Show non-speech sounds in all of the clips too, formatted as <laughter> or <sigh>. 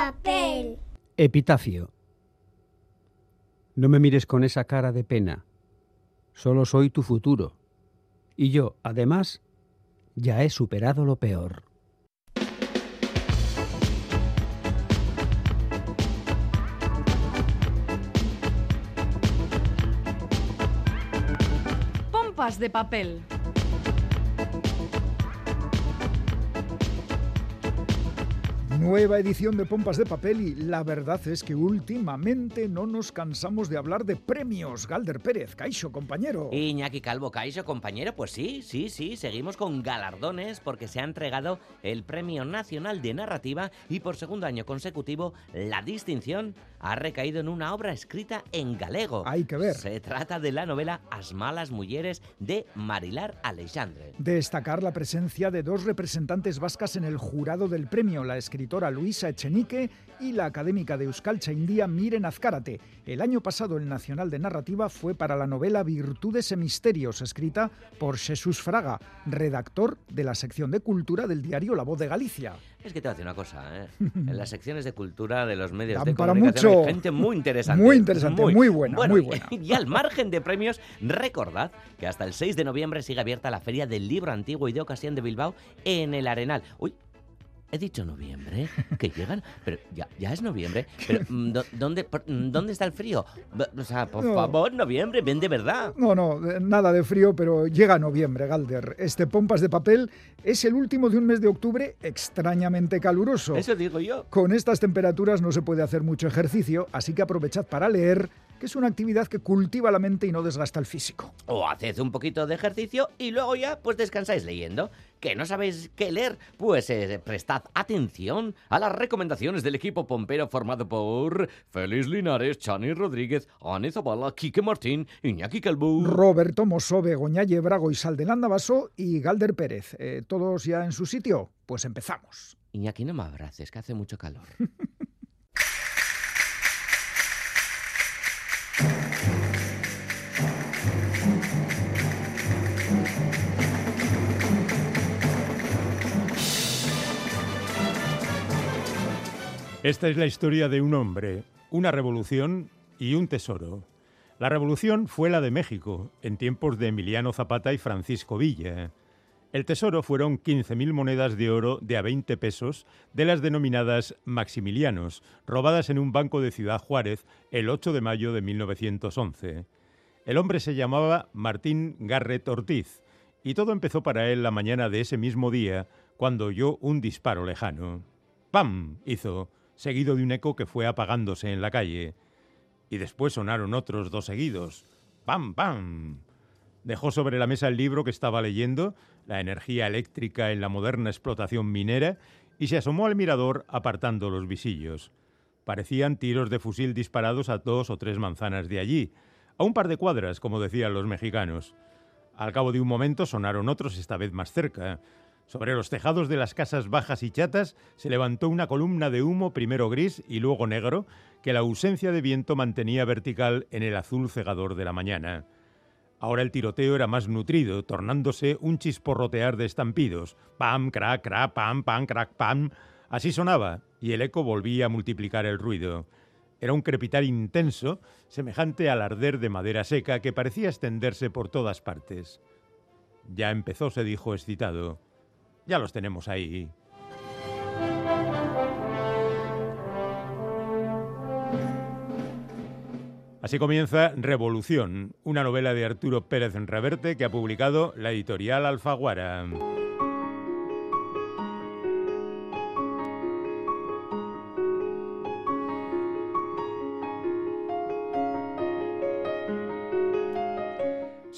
papel. Epitafio. No me mires con esa cara de pena. Solo soy tu futuro. Y yo, además, ya he superado lo peor. Pompas de papel. Nueva edición de Pompas de Papel y la verdad es que últimamente no nos cansamos de hablar de premios. Galder Pérez, Caixo, compañero. Iñaki Calvo Caixo, compañero, pues sí, sí, sí, seguimos con galardones porque se ha entregado el Premio Nacional de Narrativa y por segundo año consecutivo la distinción ha recaído en una obra escrita en galego. Hay que ver. Se trata de la novela As malas mujeres de Marilar Alexandre. Destacar la presencia de dos representantes vascas en el jurado del premio, la escritora Luisa Echenique y la académica de Euskalcha India Miren Azcárate. El año pasado el Nacional de Narrativa fue para la novela Virtudes e Misterios, escrita por Jesús Fraga, redactor de la sección de cultura del diario La Voz de Galicia. Es que te voy a decir una cosa, ¿eh? en las secciones de cultura de los medios Dan de para comunicación mucho. hay gente muy interesante. Muy interesante, muy buena, Bueno, muy buena. <laughs> Y al margen de premios, recordad que hasta el 6 de noviembre sigue abierta la Feria del Libro Antiguo y de Ocasión de Bilbao en el Arenal. Uy, He dicho noviembre, que llegan, pero ya, ya es noviembre. <laughs> Pero mm, ¿dó- ¿dónde, por- mm, ¿dónde está el frío? O sea, por No. favor, noviembre, ven de verdad. No, no, eh, nada de frío, pero llega noviembre, Galder. Este Pompas de Papel es el último de un mes de octubre extrañamente caluroso. Eso digo yo. Con estas temperaturas no se puede hacer mucho ejercicio, así que aprovechad para leer, que es una actividad que cultiva la mente y no desgasta el físico. O haced un poquito de ejercicio y luego ya pues descansáis leyendo. ¿Que no sabéis qué leer? Pues eh, prestad atención a las recomendaciones del equipo pompero formado por Félix Linares, Chani Rodríguez, Ane Zabala, Quique Martín, Iñaki Calvo. Roberto Mosó, Begoña Yebrago y Saldelanda Basso y Galder Pérez. Eh, ¿Todos ya en su sitio? Pues empezamos. Iñaki, no me abraces, que hace mucho calor. <laughs> Esta es la historia de un hombre, una revolución y un tesoro. La revolución fue la de México, en tiempos de Emiliano Zapata y Francisco Villa. El tesoro fueron 15.000 monedas de oro de a 20 pesos de las denominadas Maximilianos, robadas en un banco de Ciudad Juárez el 8 de mayo de 1911. El hombre se llamaba Martín Garret Ortiz, y todo empezó para él la mañana de ese mismo día, cuando oyó un disparo lejano. ¡Pam! hizo, seguido de un eco que fue apagándose en la calle. Y después sonaron otros dos seguidos. ¡Pam! ¡Pam! Dejó sobre la mesa el libro que estaba leyendo, La energía eléctrica en la moderna explotación minera, y se asomó al mirador apartando los visillos. Parecían tiros de fusil disparados a dos o tres manzanas de allí, a un par de cuadras, como decían los mexicanos. Al cabo de un momento sonaron otros, esta vez más cerca. Sobre los tejados de las casas bajas y chatas se levantó una columna de humo, primero gris y luego negro, que la ausencia de viento mantenía vertical en el azul cegador de la mañana. Ahora el tiroteo era más nutrido, tornándose un chisporrotear de estampidos. Pam, crac, crac, pam, pam, crac, pam. Así sonaba, y el eco volvía a multiplicar el ruido. Era un crepitar intenso, semejante al arder de madera seca que parecía extenderse por todas partes. Ya empezó, se dijo excitado. Ya los tenemos ahí. Así comienza Revolución, una novela de Arturo Pérez Reverte que ha publicado la editorial Alfaguara.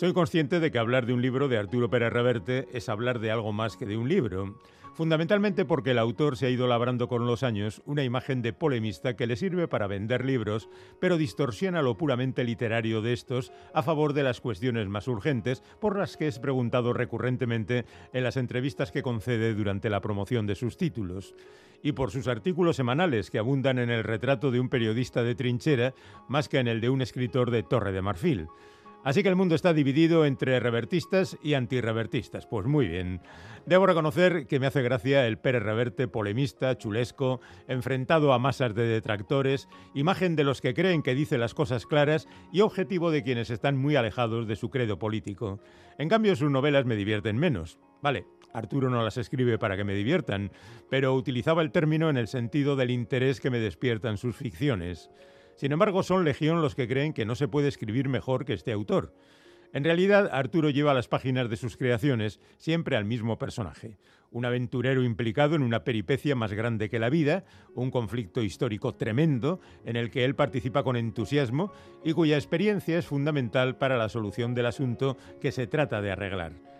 Soy consciente de que hablar de un libro de Arturo Pérez Reverte es hablar de algo más que de un libro, fundamentalmente porque el autor se ha ido labrando con los años una imagen de polemista que le sirve para vender libros, pero distorsiona lo puramente literario de estos a favor de las cuestiones más urgentes por las que es preguntado recurrentemente en las entrevistas que concede durante la promoción de sus títulos y por sus artículos semanales que abundan en el retrato de un periodista de trinchera más que en el de un escritor de Torre de Marfil. Así que el mundo está dividido entre revertistas y antirrevertistas. Pues muy bien. Debo reconocer que me hace gracia el Pérez Reverte polemista, chulesco, enfrentado a masas de detractores, imagen de los que creen que dice las cosas claras y objetivo de quienes están muy alejados de su credo político. En cambio, sus novelas me divierten menos. Vale, Arturo no las escribe para que me diviertan, pero utilizaba el término en el sentido del interés que me despiertan sus ficciones. Sin embargo, son legión los que creen que no se puede escribir mejor que este autor. En realidad, Arturo lleva las páginas de sus creaciones siempre al mismo personaje, un aventurero implicado en una peripecia más grande que la vida, un conflicto histórico tremendo en el que él participa con entusiasmo y cuya experiencia es fundamental para la solución del asunto que se trata de arreglar.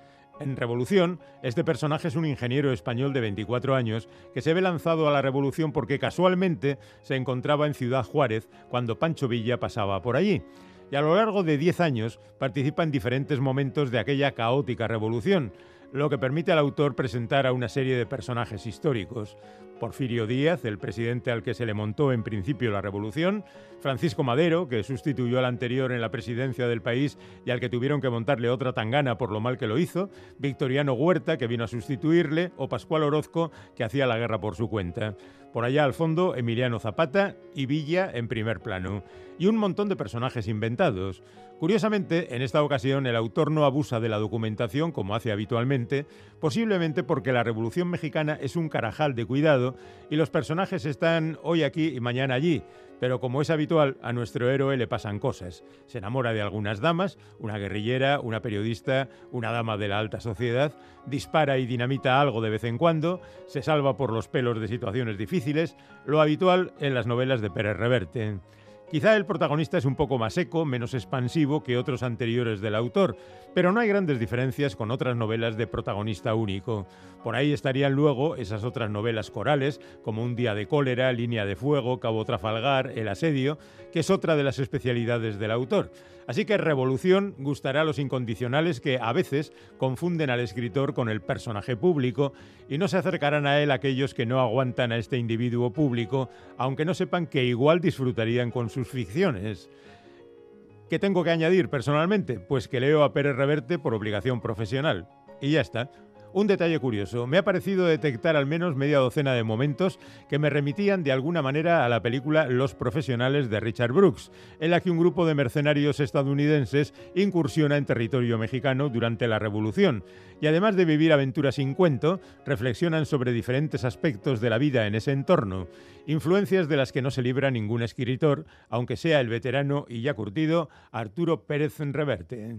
En Revolución, este personaje es un ingeniero español de 24 años que se ve lanzado a la revolución porque casualmente se encontraba en Ciudad Juárez cuando Pancho Villa pasaba por allí. Y a lo largo de 10 años participa en diferentes momentos de aquella caótica revolución, lo que permite al autor presentar a una serie de personajes históricos. Porfirio Díaz, el presidente al que se le montó en principio la revolución, Francisco Madero, que sustituyó al anterior en la presidencia del país y al que tuvieron que montarle otra tangana por lo mal que lo hizo, Victoriano Huerta, que vino a sustituirle, o Pascual Orozco, que hacía la guerra por su cuenta. Por allá al fondo, Emiliano Zapata y Villa en primer plano. Y un montón de personajes inventados. Curiosamente, en esta ocasión el autor no abusa de la documentación como hace habitualmente, posiblemente porque la Revolución Mexicana es un carajal de cuidado y los personajes están hoy aquí y mañana allí, pero como es habitual, a nuestro héroe le pasan cosas. Se enamora de algunas damas, una guerrillera, una periodista, una dama de la alta sociedad, dispara y dinamita algo de vez en cuando, se salva por los pelos de situaciones difíciles, lo habitual en las novelas de Pérez Reverte. Quizá el protagonista es un poco más seco, menos expansivo que otros anteriores del autor, pero no hay grandes diferencias con otras novelas de protagonista único. Por ahí estarían luego esas otras novelas corales, como Un día de cólera, Línea de fuego, Cabo Trafalgar, El asedio, que es otra de las especialidades del autor. Así que Revolución gustará a los incondicionales que a veces confunden al escritor con el personaje público y no se acercarán a él aquellos que no aguantan a este individuo público, aunque no sepan que igual disfrutarían con sus ficciones. ¿Qué tengo que añadir personalmente? Pues que leo a Pérez Reverte por obligación profesional. Y ya está. Un detalle curioso, me ha parecido detectar al menos media docena de momentos que me remitían de alguna manera a la película Los Profesionales de Richard Brooks, en la que un grupo de mercenarios estadounidenses incursiona en territorio mexicano durante la Revolución, y además de vivir aventuras sin cuento, reflexionan sobre diferentes aspectos de la vida en ese entorno, influencias de las que no se libra ningún escritor, aunque sea el veterano y ya curtido Arturo Pérez Reverte.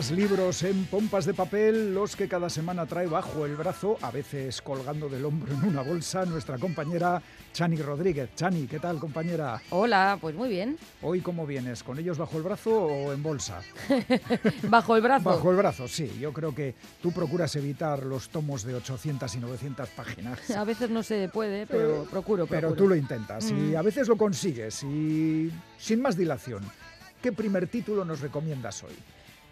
Más libros en pompas de papel, los que cada semana trae bajo el brazo, a veces colgando del hombro en una bolsa, nuestra compañera Chani Rodríguez. Chani, ¿qué tal, compañera? Hola, pues muy bien. ¿Hoy cómo vienes? ¿Con ellos bajo el brazo o en bolsa? <laughs> bajo el brazo. Bajo el brazo, sí. Yo creo que tú procuras evitar los tomos de 800 y 900 páginas. <laughs> A veces no se puede, pero procuro, procuro. Pero tú lo intentas y Mm. a veces lo consigues. Y sin más dilación, ¿qué primer título nos recomiendas hoy?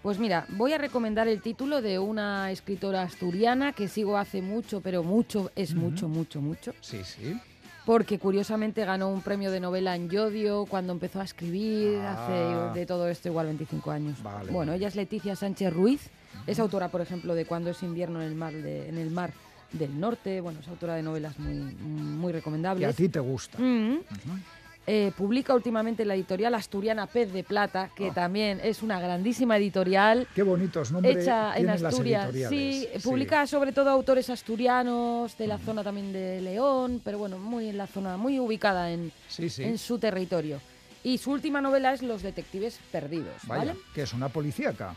Pues mira, voy a recomendar el título de una escritora asturiana que sigo hace mucho, pero mucho, es mucho, mucho, mucho. Sí, sí. Porque curiosamente ganó un premio de novela en Yodio cuando empezó a escribir, Ah. hace de todo esto igual 25 años. Vale. Bueno, ella es Leticia Sánchez Ruiz, es autora, por ejemplo, de Cuando es invierno en el mar, de- en el mar del norte, bueno, es autora de novelas muy, muy Que a recomendables. ti te gusta. Ujú. Eh, publica últimamente la editorial asturiana Pez de Plata, que Ah. también es una grandísima editorial Qué bonitos nombres hecha en las Asturias. Sí, publica sobre todo autores asturianos de la zona también de León, pero bueno, muy en la zona, muy ubicada en, Sí, sí. en su territorio. Y su última novela es Los detectives perdidos, Vaya, ¿vale? que es una policíaca.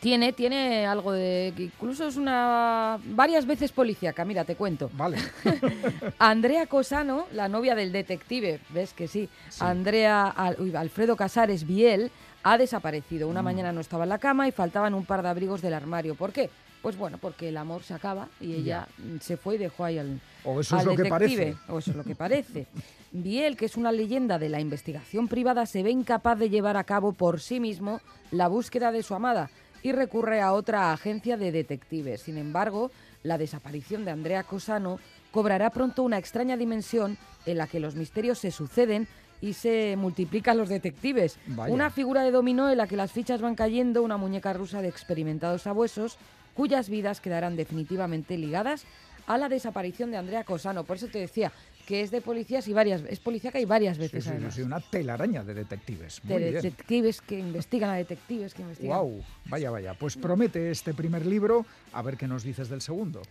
Tiene, tiene algo de. que Incluso es una. varias veces policíaca, mira, te cuento. Vale. <laughs> Andrea Cosano, la novia del detective, ves que sí, Sí. Andrea Al- uy, Alfredo Casares Biel, ha desaparecido. Mm. Una mañana no estaba en la cama y faltaban un par de abrigos del armario. ¿Por qué? Pues bueno, porque el amor se acaba y ella mm, se fue y dejó ahí al, O eso es al lo que detective, parece. O eso es lo que parece. <laughs> Biel, que es una leyenda de la investigación privada, se ve incapaz de llevar a cabo por sí mismo la búsqueda de su amada y recurre a otra agencia de detectives. Sin embargo, la desaparición de Andrea Cosano cobrará pronto una extraña dimensión en la que los misterios se suceden y se multiplican los detectives. Vaya. Una figura de dominó en la que las fichas van cayendo, una muñeca rusa de experimentados sabuesos, cuyas vidas quedarán definitivamente ligadas a la desaparición de Andrea Cosano. Por eso te decía que es de policías y varias, es policíaca y varias veces sí, sí, sí, una telaraña de detectives. De bien. detectives que investigan a detectives que investigan. Wow, vaya, vaya. Pues promete este primer libro. A ver qué nos dices del segundo.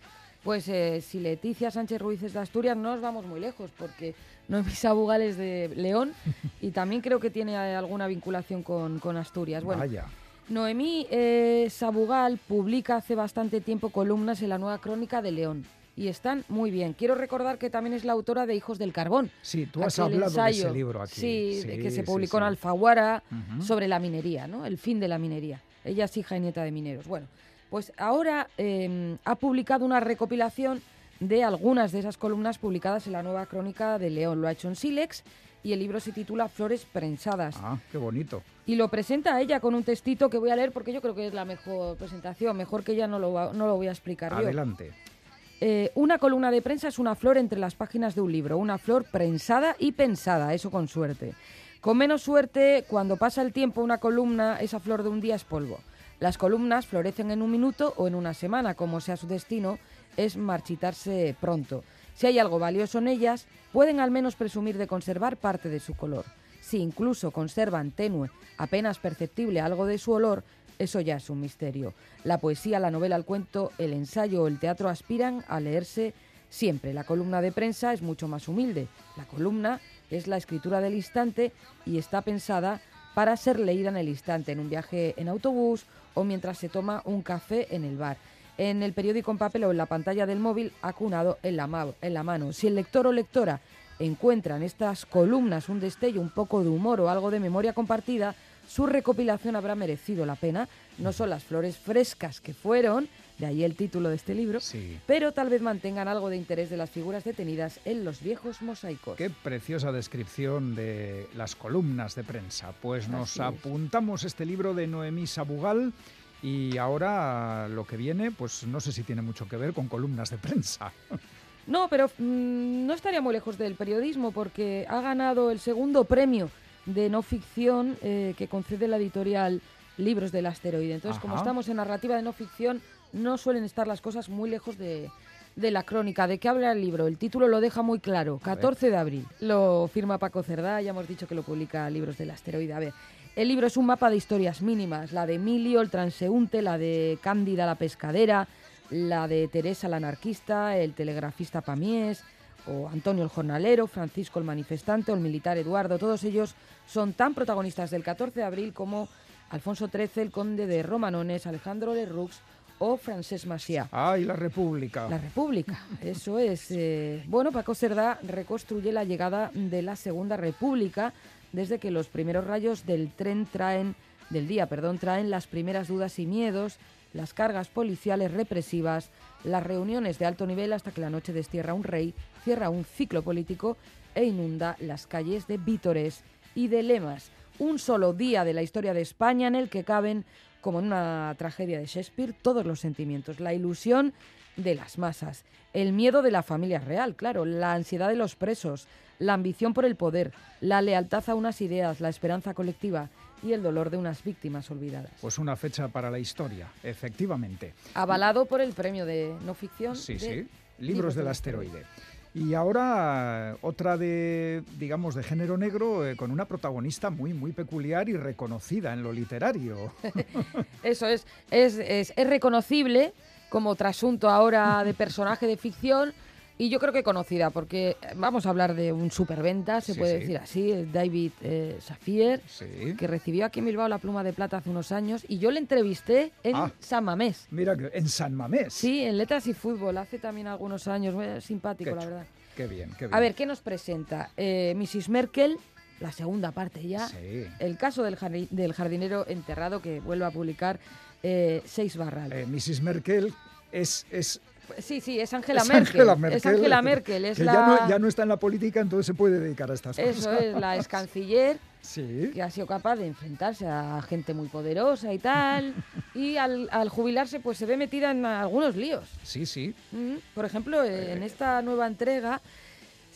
Pues eh, si Leticia Sánchez Ruiz es de Asturias, no nos vamos muy lejos, porque Noemí Sabugal es de León <laughs> y también creo que tiene alguna vinculación con, con Asturias. Bueno, Vaya. Noemí eh, Sabugal publica hace bastante tiempo columnas en la nueva crónica de León y están muy bien. Quiero recordar que también es la autora de Hijos del Carbón. Sí, tú has hablado de ensayo, ese libro aquí. Sí, de que se sí, publicó en. Alfaguara sobre la minería, ¿no? El fin de la minería. Ella es hija y nieta de mineros. Bueno, pues ahora eh, ha publicado una recopilación de algunas de esas columnas publicadas en la nueva crónica de León. Lo ha hecho en Silex y el libro se titula Flores prensadas. Ah, qué bonito. Y lo presenta a ella con un textito que voy a leer porque yo creo que es la mejor presentación. Mejor que ella no lo, va- no lo voy a explicar yo. Adelante. Eh, una columna de prensa es una flor entre las páginas de un libro, una flor prensada y pensada, eso con suerte. Con menos suerte, cuando pasa el tiempo, una columna, esa flor de un día es polvo. Las columnas florecen en un minuto o en una semana, como sea su destino, es marchitarse pronto. Si hay algo valioso en ellas, pueden al menos presumir de conservar parte de su color. Si incluso conservan tenue, apenas perceptible algo de su olor, eso ya es un misterio. La poesía, la novela, el cuento, el ensayo o el teatro aspiran a leerse siempre. La columna de prensa es mucho más humilde. La columna es la escritura del instante y está pensada para ser leída en el instante, en un viaje en autobús o mientras se toma un café en el bar. En el periódico en papel o en la pantalla del móvil acunado en la, en la mano. Si el lector o lectora encuentra en estas columnas un destello, un poco de humor o algo de memoria compartida, su recopilación habrá merecido la pena. No son las flores frescas que fueron, de ahí el título de este libro, Sí. pero tal vez mantengan algo de interés de las figuras detenidas en los viejos mosaicos. Qué preciosa descripción de las columnas de prensa. Pues nos Así es. apuntamos este libro de Noemí Sabugal y ahora lo que viene, pues no sé si tiene mucho que ver con columnas de prensa. <laughs> No, pero mm, no estaría muy lejos del periodismo porque ha ganado el segundo premio de no ficción eh, que concede la editorial Libros del Asteroide. Entonces, como estamos en narrativa de no ficción, no suelen estar las cosas muy lejos de, de la crónica. ¿De qué habla el libro? El título lo deja muy claro. A ver. 14 de abril. Lo firma Paco Cerdá, ya hemos dicho que lo publica Libros del Asteroide. A ver, el libro es un mapa de historias mínimas. La de Emilio, el transeúnte, la de Cándida, la pescadera, la de Teresa, la anarquista, el telegrafista Pamies, o Antonio el jornalero, Francisco el manifestante o el militar Eduardo. Todos ellos son tan protagonistas del 14 de abril como Alfonso XIII, el conde de Romanones, Alejandro de Rux o Francesc Macià. ¡Ay, la República! La República, eso es. eh, bueno, Paco Cerdá reconstruye la llegada de la Segunda República desde que los primeros rayos del tren traen, del día, perdón, traen las primeras dudas y miedos, las cargas policiales represivas, las reuniones de alto nivel hasta que la noche destierra un rey, cierra un ciclo político e inunda las calles de vítores y de lemas. Un solo día de la historia de España en el que caben, como en una tragedia de Shakespeare, todos los sentimientos, la ilusión de las masas, el miedo de la familia real, claro, la ansiedad de los presos, la ambición por el poder, la lealtad a unas ideas, la esperanza colectiva y el dolor de unas víctimas olvidadas. Pues una fecha para la historia, efectivamente. Avalado por el premio de no ficción. Sí, de sí. Libros del asteroide. Y ahora otra de, digamos, de género negro eh, con una protagonista muy, muy peculiar y reconocida en lo literario. <laughs> Eso es, es, es, es reconocible como trasunto ahora de personaje de ficción y yo creo que conocida porque vamos a hablar de un superventa, se Sí, puede sí. decir así, el David eh, Safier, Sí. que recibió aquí en Bilbao la pluma de plata hace unos años y yo le entrevisté en Ah. San Mamés. Mira, en San Mamés. Sí, en Letras y Fútbol, hace también algunos años, muy simpático Qué la verdad. Qué bien, qué bien. A ver, ¿qué nos presenta? Eh, Mrs. Merkel, la segunda parte ya. Sí. El caso del, del jardinero enterrado que vuelve a publicar eh, Seis Barral. Eh, Mrs. Merkel es, es, sí, sí, es Angela es Merkel. Angela Merkel. Es Angela Merkel, es que la... ya, no, ya no está en la política, entonces se puede dedicar a estas Eso cosas. es, la ex canciller Sí. que ha sido capaz de enfrentarse a gente muy poderosa y tal. y al, al jubilarse, pues se ve metida en algunos líos. Sí, sí. Mm, Por ejemplo, eh, en esta nueva entrega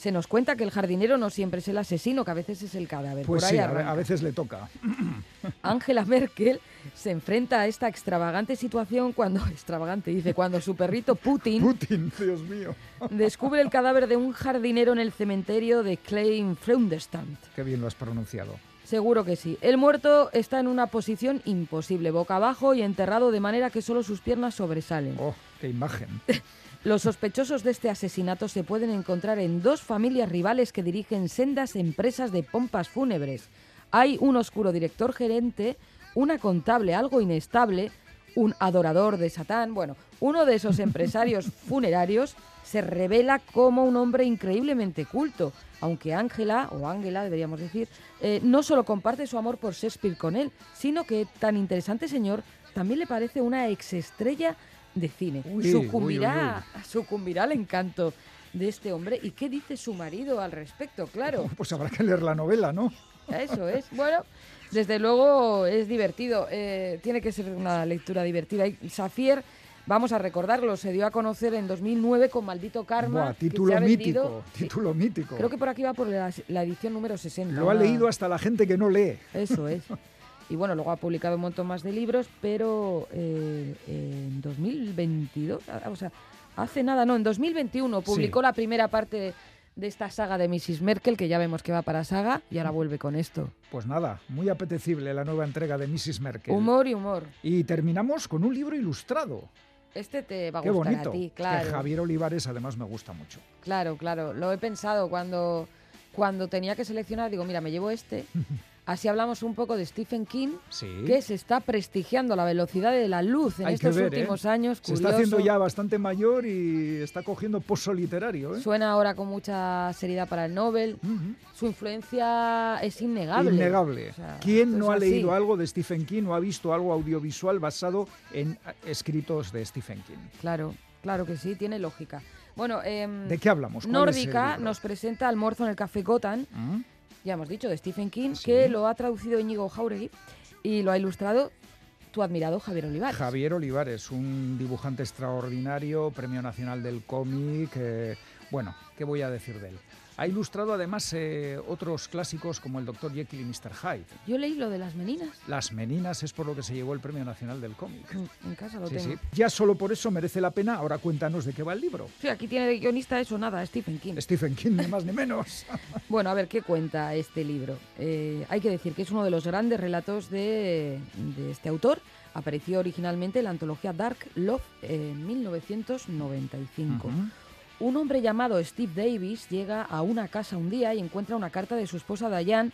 se nos cuenta que el jardinero no siempre es el asesino, que a veces es el cadáver. Pues Por sí, a, veces le toca. <clears throat> Angela Merkel se enfrenta a esta extravagante situación cuando, <laughs> extravagante dice, cuando su perrito Putin Putin, Dios mío. <laughs> descubre el cadáver de un jardinero en el cementerio de Klein-Freundestand. Qué bien lo has pronunciado. Seguro que sí. El muerto está en una posición imposible, boca abajo y enterrado de manera que solo sus piernas sobresalen. Oh, qué imagen. <laughs> Los sospechosos de este asesinato se pueden encontrar en dos familias rivales que dirigen sendas empresas de pompas fúnebres. Hay un oscuro director gerente, una contable algo inestable, un adorador de Satán. Bueno, uno de esos empresarios <laughs> funerarios se revela como un hombre increíblemente culto, aunque Ángela, o Ángela deberíamos decir, eh, no solo comparte su amor por Shakespeare con él, sino que tan interesante señor también le parece una exestrella de cine. Uy, sucumbirá, sucumbirá al encanto de este hombre. ¿Y qué dice su marido al respecto? Claro. <laughs> Pues habrá que leer la novela, ¿no? Eso es. Bueno, desde luego es divertido. eh, tiene que ser una lectura divertida. Y Safier, vamos a recordarlo, se dio a conocer en 2009 con Maldito Karma. Buah, título vendido- mítico, <laughs> título mítico. Creo que por aquí va por la, la edición número 60. Lo ha una- leído hasta la gente que no lee. Eso es. <laughs> Y bueno, luego ha publicado un montón más de libros, pero eh, en 2022, ah, o sea, hace nada, no, en 2021 publicó la primera parte de esta saga de Mrs. Merkel, que ya vemos que va para saga, y ahora vuelve con esto. Pues nada, muy apetecible la nueva entrega de Mrs. Merkel. Humor y humor. Y terminamos con un libro ilustrado. Este te va a Qué gustar bonito. a ti, Que claro. Javier Olivares además me gusta mucho. Claro, claro. Lo he pensado cuando, cuando tenía que seleccionar. Digo, mira, me llevo este. <laughs> Así hablamos un poco de Stephen King, Sí. que se está prestigiando la velocidad de la luz en Hay estos ver, ¿eh? últimos años. Se está haciendo ya bastante mayor y está cogiendo pozo literario. ¿eh? Suena ahora con mucha seriedad para el Nobel. Su influencia es innegable. Innegable. O sea, ¿Quién no ha así. leído algo de Stephen King o ha visto algo audiovisual basado en eh, escritos de Stephen King? Claro, claro que sí, tiene lógica. Bueno, em, ¿De qué hablamos? ¿Cuál es el Nórdica nos presenta Almuerzo en el Café Gotham, ¿Mm? Ya hemos dicho, de Stephen King, Sí. que lo ha traducido Íñigo Jauregui y lo ha ilustrado tu admirado Javier Olivares. Javier Olivares, un dibujante extraordinario, Premio Nacional del Cómic. eh, bueno, ¿qué voy a decir de él? Ha ilustrado además eh, otros clásicos como El Dr. Jekyll y Mr. Hyde. Yo leí lo de las meninas. Las Meninas es por lo que se llevó el Premio Nacional del Cómic. En casa lo Sí, tengo. sí. Ya solo por eso merece la pena. Ahora cuéntanos de qué va el libro. Sí, aquí tiene de guionista eso, nada, Stephen King. Stephen King, ni más ni menos. <laughs> Bueno, a ver, ¿qué cuenta este libro? Eh, hay que decir que es uno de los grandes relatos de, de este autor. Apareció originalmente en la antología Dark Love en 1995. Ujú. Un hombre llamado Steve Davis llega a una casa un día y encuentra una carta de su esposa Diane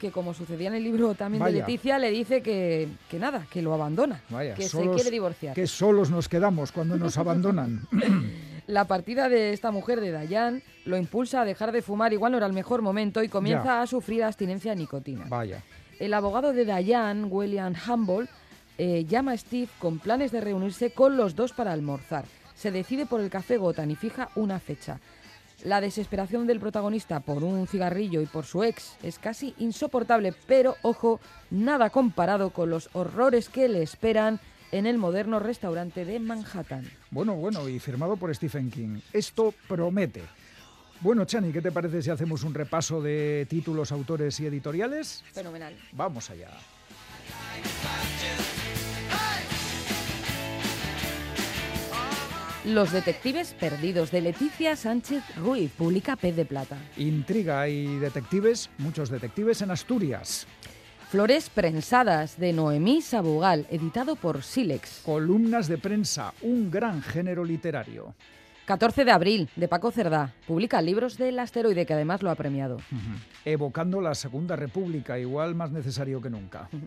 que, como sucedía en el libro también de. Leticia, le dice que, que nada, que lo abandona, Vaya, que se quiere divorciar. Que solos nos quedamos cuando nos abandonan. <laughs> La partida de esta mujer de Dayan lo impulsa a dejar de fumar, igual no era el mejor momento, y comienza Ya. a sufrir abstinencia de nicotina. Vaya. El abogado de Dayan, William Humboldt, eh, llama a Steve con planes de reunirse con los dos para almorzar. Se decide por el café Gotham y fija una fecha. La desesperación del protagonista por un cigarrillo y por su ex es casi insoportable, pero ojo, nada comparado con los horrores que le esperan en el moderno restaurante de Manhattan. Bueno, bueno, y firmado por Stephen King. Esto promete. Bueno, Chani, ¿qué te parece si hacemos un repaso de títulos, autores y editoriales? Fenomenal. Vamos allá. Los detectives perdidos de Leticia Sánchez Ruiz publica Pez de Plata. Intriga y detectives, muchos detectives en Asturias. Flores prensadas de Noemí Sabugal, editado por Silex. Columnas de prensa, un gran género literario. 14 de abril, de Paco Cerdá. Publica libros del asteroide, que además lo ha premiado. Evocando la Segunda República, igual más necesario que nunca. <laughs>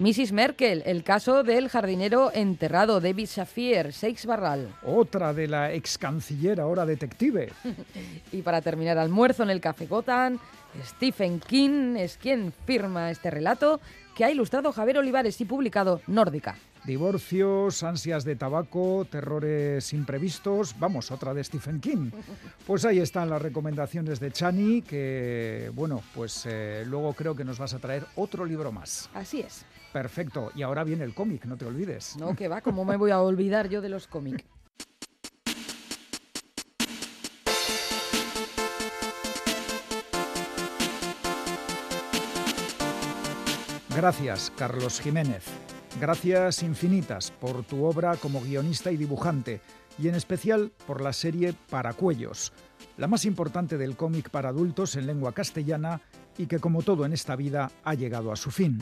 Mrs. Merkel, el caso del jardinero enterrado David Shafir, Seix Barral. Otra de la ex canciller, ahora detective. <laughs> y para terminar, almuerzo en el Café Gotham, Stephen King es quien firma este relato que ha ilustrado Javier Olivares y publicado Nórdica. Divorcios, ansias de tabaco, terrores imprevistos. Vamos, otra de Stephen King. <laughs> Pues ahí están las recomendaciones de Chani, que bueno, pues eh, luego creo que nos vas a traer otro libro más. Así es. Perfecto. Y ahora viene el cómic, no te olvides. No, que va, ¿cómo me voy a olvidar yo de los cómics? Gracias, Carlos Jiménez. Gracias infinitas por tu obra como guionista y dibujante, y en especial por la serie Paracuellos, la más importante del cómic para adultos en lengua castellana y que como todo en esta vida ha llegado a su fin.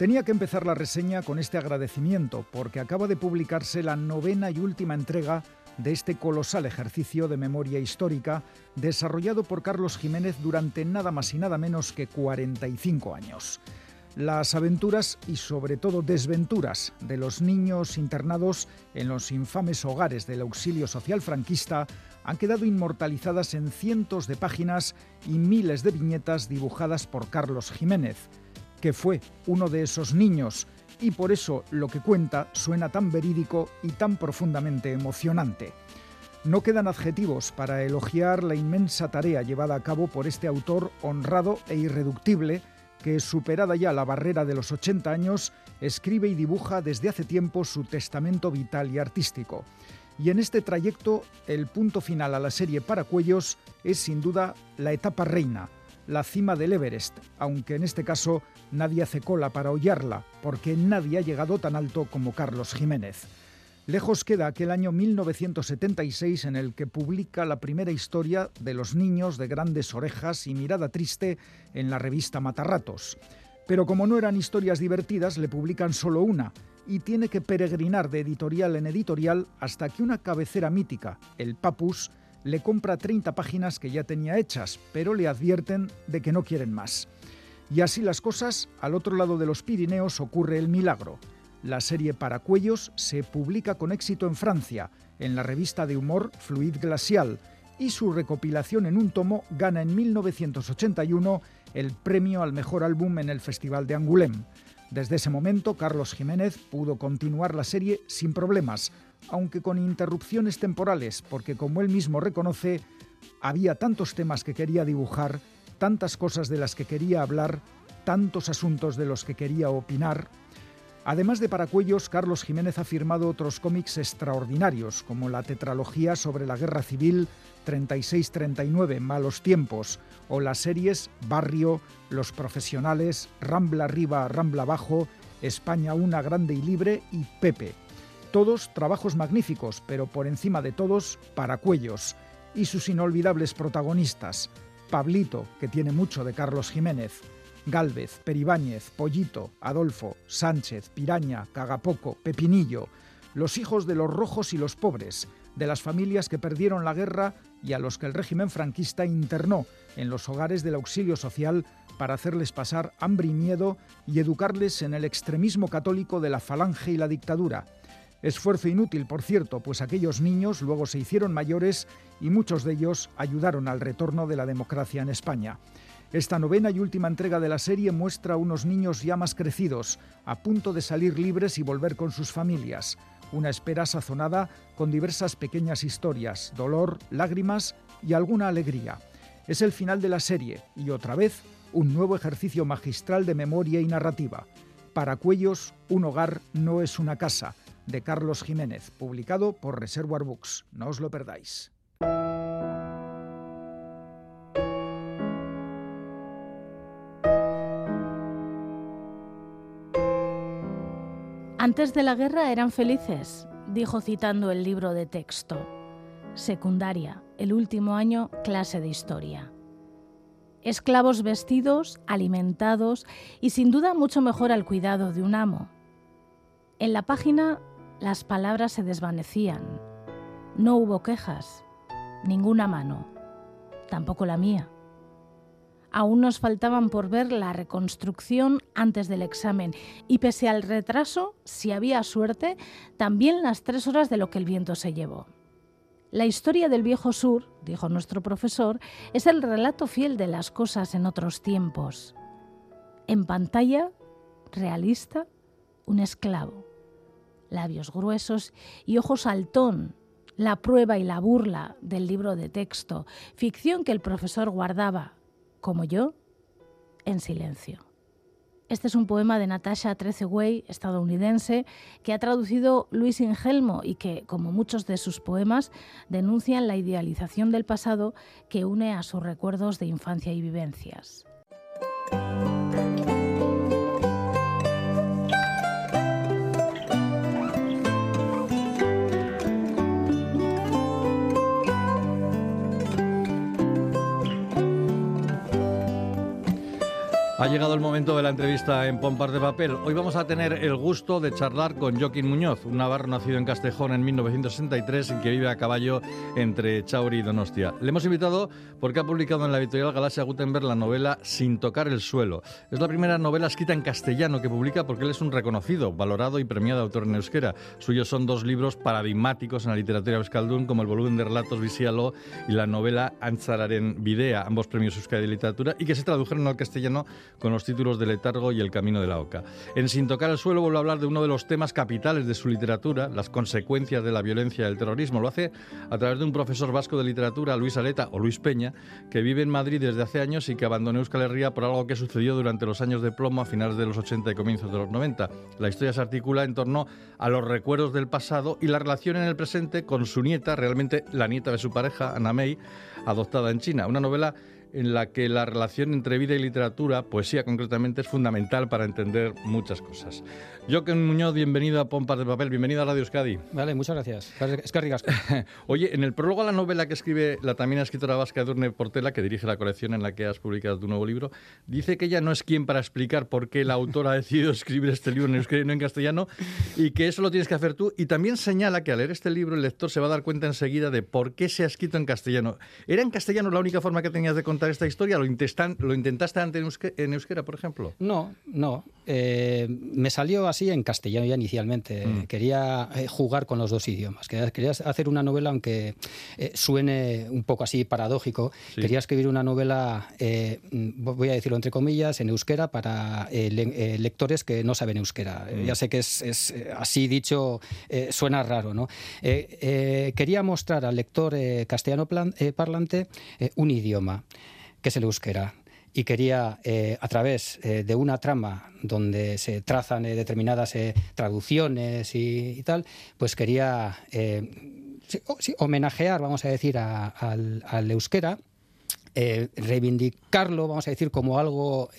Tenía que empezar la reseña con este agradecimiento porque acaba de publicarse la novena y última entrega de este colosal ejercicio de memoria histórica desarrollado por Carlos Jiménez durante nada más y nada menos que 45 años. Las aventuras y sobre todo desventuras de los niños internados en los infames hogares del auxilio social franquista han quedado inmortalizadas en cientos de páginas y miles de viñetas dibujadas por Carlos Jiménez, que fue uno de esos niños y por eso lo que cuenta suena tan verídico y tan profundamente emocionante. No quedan adjetivos para elogiar la inmensa tarea llevada a cabo por este autor honrado e irreductible que, superada ya la barrera de los 80 años, escribe y dibuja desde hace tiempo su testamento vital y artístico. Y en este trayecto, el punto final a la serie Paracuellos es sin duda la etapa reina, la cima del Everest, aunque en este caso nadie hace cola para hollarla, porque nadie ha llegado tan alto como Carlos Jiménez. Lejos queda aquel año 1976 en el que publica la primera historia de los niños de grandes orejas y mirada triste en la revista Matarratos. Pero como no eran historias divertidas, le publican solo una y tiene que peregrinar de editorial en editorial hasta que una cabecera mítica, el Papus, le compra 30 páginas que ya tenía hechas, pero le advierten de que no quieren más. Y así las cosas, al otro lado de los Pirineos ocurre el milagro. La serie Paracuellos se publica con éxito en Francia, en la revista de humor Fluid Glacial, y su recopilación en un tomo gana en 1981 el premio al mejor álbum en el Festival de Angoulême. Desde ese momento, Carlos Jiménez pudo continuar la serie sin problemas, aunque con interrupciones temporales, porque como él mismo reconoce, había tantos temas que quería dibujar, tantas cosas de las que quería hablar, tantos asuntos de los que quería opinar, Además de Paracuellos, Carlos Jiménez ha firmado otros cómics extraordinarios, como la tetralogía sobre la Guerra Civil 36-39, Malos Tiempos, o las series Barrio, Los Profesionales, Rambla Arriba, Rambla Abajo, España Una Grande y Libre y Pepe. Todos trabajos magníficos, pero por encima de todos, Paracuellos, y sus inolvidables protagonistas, Pablito, que tiene mucho de Carlos Jiménez, Gálvez, Peribáñez, Pollito, Adolfo, Sánchez, Piraña, Cagapoco, Pepinillo, los hijos de los rojos y los pobres, de las familias que perdieron la guerra y a los que el régimen franquista internó en los hogares del auxilio social para hacerles pasar hambre y miedo y educarles en el extremismo católico de la falange y la dictadura. Esfuerzo inútil, por cierto, pues aquellos niños luego se hicieron mayores y muchos de ellos ayudaron al retorno de la democracia en España. Esta novena y última entrega de la serie muestra a unos niños ya más crecidos, a punto de salir libres y volver con sus familias. Una espera sazonada con diversas pequeñas historias, dolor, lágrimas y alguna alegría. Es el final de la serie y otra vez un nuevo ejercicio magistral de memoria y narrativa. Para Cuellos, un hogar no es una casa, de Carlos Jiménez, publicado por Reservoir Books. No os lo perdáis. Antes de la guerra eran felices, dijo citando el libro de texto. Secundaria, el último año, clase de historia. Esclavos vestidos, alimentados y sin duda mucho mejor al cuidado de un amo. En la página las palabras se desvanecían. No hubo quejas, ninguna mano, tampoco la mía. Aún nos faltaban por ver la reconstrucción antes del examen y pese al retraso, si había suerte, también las tres horas de lo que el viento se llevó. La historia del viejo sur, dijo nuestro profesor, es el relato fiel de las cosas en otros tiempos. En pantalla, realista, un esclavo. Labios gruesos y ojos saltón, la prueba y la burla del libro de texto, ficción que el profesor guardaba, como yo, en silencio. Este es un poema de Natasha Trethewey, estadounidense, que ha traducido Luis Ingelmo y que, como muchos de sus poemas, denuncian la idealización del pasado que une a sus recuerdos de infancia y vivencias. Ha llegado el momento de la entrevista en Pompas de Papel. Hoy vamos a tener el gusto de charlar con Joaquín Muñoz, un navarro nacido en Castejón en 1963 y que vive a caballo entre Chauri y Donostia. Le hemos invitado porque ha publicado en la editorial Galaxia Gutenberg la novela Sin tocar el suelo. Es la primera novela escrita en castellano que publica porque él es un reconocido, valorado y premiado autor en euskera. Suyos son dos libros paradigmáticos en la literatura euskaldun como el volumen de relatos Visialo y la novela Antzararen Videa, ambos premios Euskadi de literatura y que se tradujeron al castellano con los títulos de Letargo y El Camino de la Oca. En Sin tocar el suelo vuelve a hablar de uno de los temas capitales de su literatura, las consecuencias de la violencia y el terrorismo. Lo hace a través de un profesor vasco de literatura, Luis Aleta o Luis Peña, que vive en Madrid desde hace años y que abandonó Euskal Herria por algo que sucedió durante los años de plomo a finales de los 80 y comienzos de los 90. La historia se articula en torno a los recuerdos del pasado y la relación en el presente con su nieta, realmente la nieta de su pareja, Anna May, adoptada en China. Una novela en la que la relación entre vida y literatura, poesía concretamente, es fundamental para entender muchas cosas. Joaquín Muñoz, bienvenido a Pompas de Papel, bienvenido a Radio Euskadi. Vale, muchas gracias. Es que <laughs> Oye, en el prólogo a la novela que escribe la también escritora vasca Edurne Portela, que dirige la colección en la que has publicado tu nuevo libro, dice que ella no es quien para explicar por qué la autora <laughs> ha decidido escribir este libro en euskera y no en castellano, y que eso lo tienes que hacer tú. Y también señala que al leer este libro el lector se va a dar cuenta enseguida de por qué se ha escrito en castellano. ¿Era en castellano la única forma que tenías de contar esta historia? ¿Lo, lo intentaste antes en euskera, por ejemplo? No, no. Eh, me salió así en castellano ya inicialmente. Mm. Quería eh, jugar con los dos idiomas. Quería, hacer una novela, aunque eh, suene un poco así paradójico. Quería escribir una novela, voy a decirlo entre comillas, en euskera para lectores que no saben euskera. Mm. Ya sé que es, así dicho, suena raro. ¿no? quería mostrar al lector castellano parlante un idioma que es el euskera y quería, eh, a través eh, de una trama donde se trazan eh, determinadas traducciones y, tal, pues quería homenajear, vamos a decir, al, euskera. reivindicarlo, vamos a decir, como algo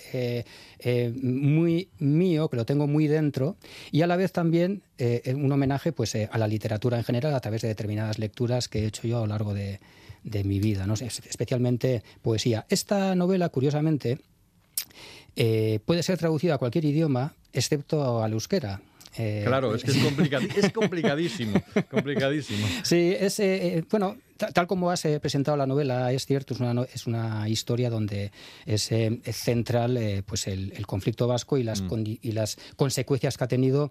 muy mío, que lo tengo muy dentro, y a la vez también un homenaje pues, a la literatura en general a través de determinadas lecturas que he hecho yo a lo largo de, de mi vida, ¿no? especialmente poesía. Esta novela, curiosamente, eh, puede ser traducida a cualquier idioma, excepto al euskera. Eh, claro, es que es, <laughs> es complicadísimo, complicadísimo. Sí, es, eh, bueno, tal como has presentado la novela, es cierto, es una, es una historia donde es, central pues el, conflicto vasco y las, mm. y las consecuencias que ha tenido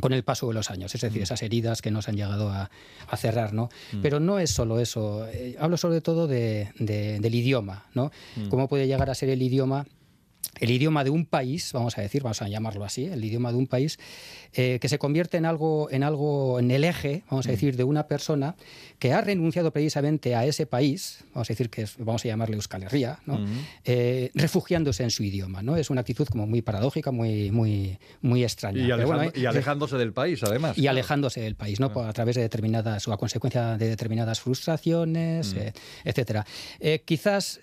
con el paso de los años, es decir, mm. esas heridas que nos han llegado a, cerrar, ¿no? Mm. Pero no es solo eso, eh, hablo sobre todo de, del idioma, ¿no? Mm. ¿Cómo puede llegar a ser el idioma el idioma de un país, vamos a decir, vamos a llamarlo así, el idioma de un país, eh, que se convierte en algo, en algo, en el eje, vamos a decir, de una persona que ha renunciado precisamente a ese país, vamos a decir que vamos a llamarle Euskal Herria, ¿no? Eh, refugiándose en su idioma, ¿no? Es una actitud como muy paradójica, muy, muy, muy extraña. Y, eh, alejándose del país, además. Y alejándose del país, ¿no? A través de determinadas, o a consecuencia de determinadas frustraciones, etcétera. quizás,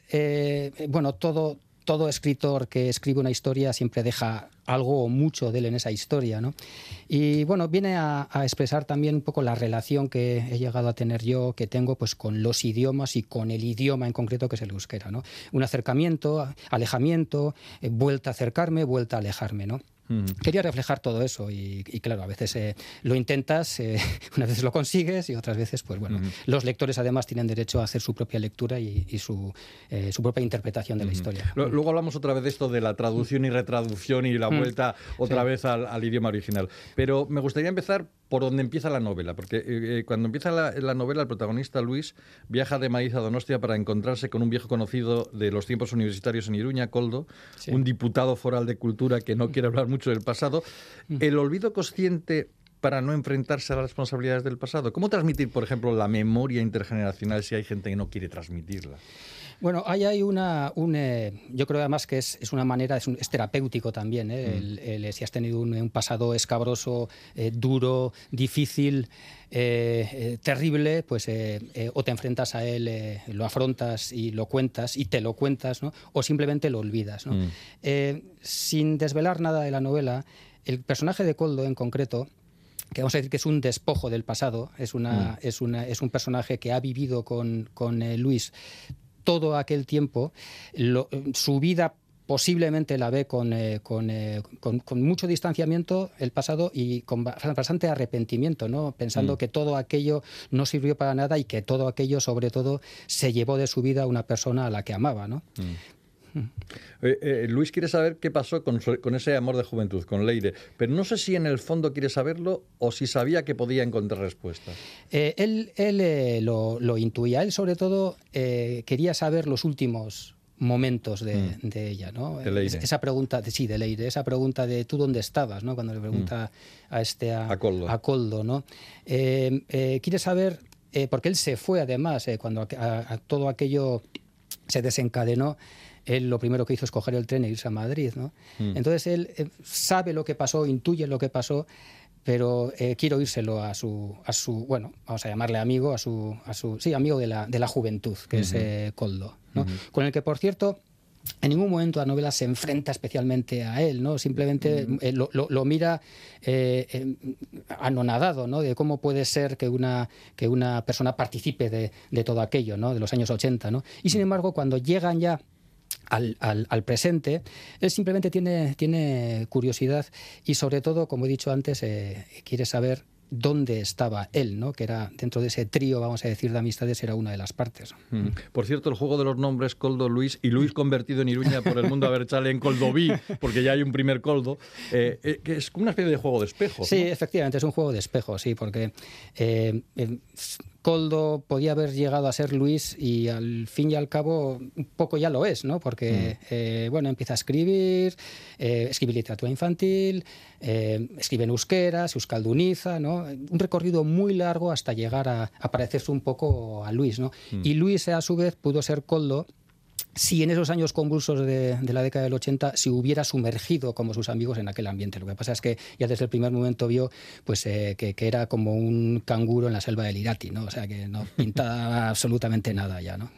bueno, todo todo escritor que escribe una historia siempre deja algo o mucho de él en esa historia. ¿no? Y bueno, viene a, expresar también un poco la relación que he llegado a tener yo, que tengo pues, con los idiomas y con el idioma en concreto que es el euskera. ¿no? Un acercamiento, alejamiento, eh, vuelta a acercarme, vuelta a alejarme. ¿no? Quería reflejar todo eso y, claro, a veces eh, lo intentas, eh, <laughs> unas veces lo consigues y otras veces, pues bueno, los lectores además tienen derecho a hacer su propia lectura y, su, eh, su propia interpretación de la historia. Luego hablamos otra vez de esto de la traducción y retraducción y la vuelta otra vez al, idioma original. Pero me gustaría empezar por donde empieza la novela, porque cuando empieza la, novela el protagonista Luis viaja de Maíz a Donostia para encontrarse con un viejo conocido de los tiempos universitarios en Iruña, Coldo, un diputado foral de cultura que no quiere hablar mucho del pasado, el olvido consciente para no enfrentarse a las responsabilidades del pasado. ¿Cómo transmitir, por ejemplo, la memoria intergeneracional si hay gente que no quiere transmitirla? Bueno, ahí hay una, un, eh, yo creo además que es, es una manera, es, un, es terapéutico también, ¿eh? mm. el, si has tenido un, pasado escabroso, eh, duro, difícil, terrible, pues o te enfrentas a él, lo afrontas y lo cuentas y te lo cuentas, ¿no? o simplemente lo olvidas. ¿no? Mm. sin desvelar nada de la novela, el personaje de Coldo en concreto, que vamos a decir que es un despojo del pasado, es, una, mm. es, una, es un personaje que ha vivido con, con Luis todo aquel tiempo, su vida posiblemente la ve eh, eh, con, con, mucho distanciamiento el pasado y con bastante arrepentimiento, ¿no? pensando mm. que todo aquello no sirvió para nada y que todo aquello, sobre todo, se llevó de su vida a una persona a la que amaba. ¿no? Mm. <laughs> Eh, Luis quiere saber qué pasó con, ese amor de juventud, con Leire, pero no sé si en el fondo quiere saberlo o si sabía que podía encontrar respuestas. él, él lo, lo, intuía, él sobre todo quería saber los últimos momentos de, mm. ella, ¿no? Esa pregunta, de, sí, de Leire, esa pregunta de tú dónde estabas, ¿no? Cuando le pregunta mm. a este a, Coldo. ¿no? Eh, eh, quiere saber, eh, porque él se fue además, cuando todo aquello se desencadenó, él lo primero que hizo es coger el tren e irse a Madrid, ¿no? Mm. Entonces él sabe lo que pasó, intuye lo que pasó, pero eh, quiero írselo a su, a su, bueno, vamos a llamarle amigo, a su, a su sí, amigo de la, de la juventud, que es eh, Coldo, ¿no? con el que, por cierto, en ningún momento la novela se enfrenta especialmente a él, ¿no? Simplemente eh, lo, lo, mira anonadado, ¿no? De cómo puede ser que una, que una persona participe de, de todo aquello, ¿no? De los años 80, ¿no? Y sin embargo, cuando llegan ya al, al, presente, él simplemente tiene, tiene curiosidad y sobre todo, como he dicho antes, eh, quiere saber dónde estaba él, ¿no? que era dentro de ese trío, vamos a decir, de amistades, era una de las partes. Mm. Por cierto, el juego de los nombres Coldo Luis y Luis convertido en Iruña por el mundo Aberchale en Coldoví, porque ya hay un primer Coldo, eh, eh, que es una especie de juego de espejo. Sí, efectivamente, es un juego de espejo, sí, porque Coldo podía haber llegado a ser Luis y al fin y al cabo un poco ya lo es, ¿no? Porque, mm. eh, bueno, empieza a escribir, eh, escribe literatura infantil, eh, escribe en euskera, se euskalduniza, ¿no? Un recorrido muy largo hasta llegar a, parecerse un poco a Luis, ¿no? Mm. Y Luis, a su vez, pudo ser Coldo si en esos años convulsos de, la década del 80 se hubiera sumergido como sus amigos en aquel ambiente. Lo que pasa es que ya desde el primer momento vio pues, eh, que, era como un canguro en la selva del Irati, ¿no? o sea que no pinta <laughs> absolutamente nada ya. ¿no?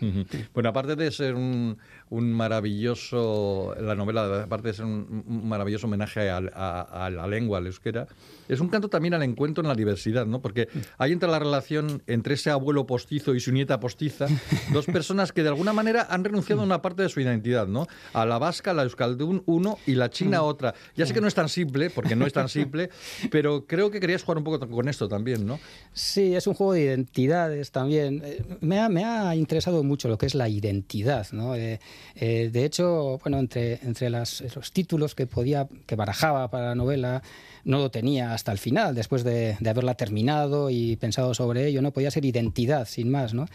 Bueno, aparte de ser un, un maravilloso, la novela, aparte de ser un, maravilloso homenaje a, la lengua, al euskera, es un canto también al encuentro en la diversidad, ¿no? Porque ahí entra la relación entre ese abuelo postizo y su nieta postiza, dos personas que de alguna manera han renunciado a una parte de su identidad, ¿no? A la vasca, la euskaldun uno y la china mm. otra. Ya sé que no es tan simple, porque no es tan <laughs> simple, pero creo que querías jugar un poco con esto también, ¿no? Sí, es un juego de identidades también. Eh, me ha, me ha interesado mucho lo que es la identidad, ¿no? Eh, eh, de hecho, bueno, entre, entre los títulos que podía, que barajaba para la novela, no lo tenía hasta el final, después de, haberla terminado y pensado sobre ello, ¿no? Podía ser identidad, sin más, ¿no?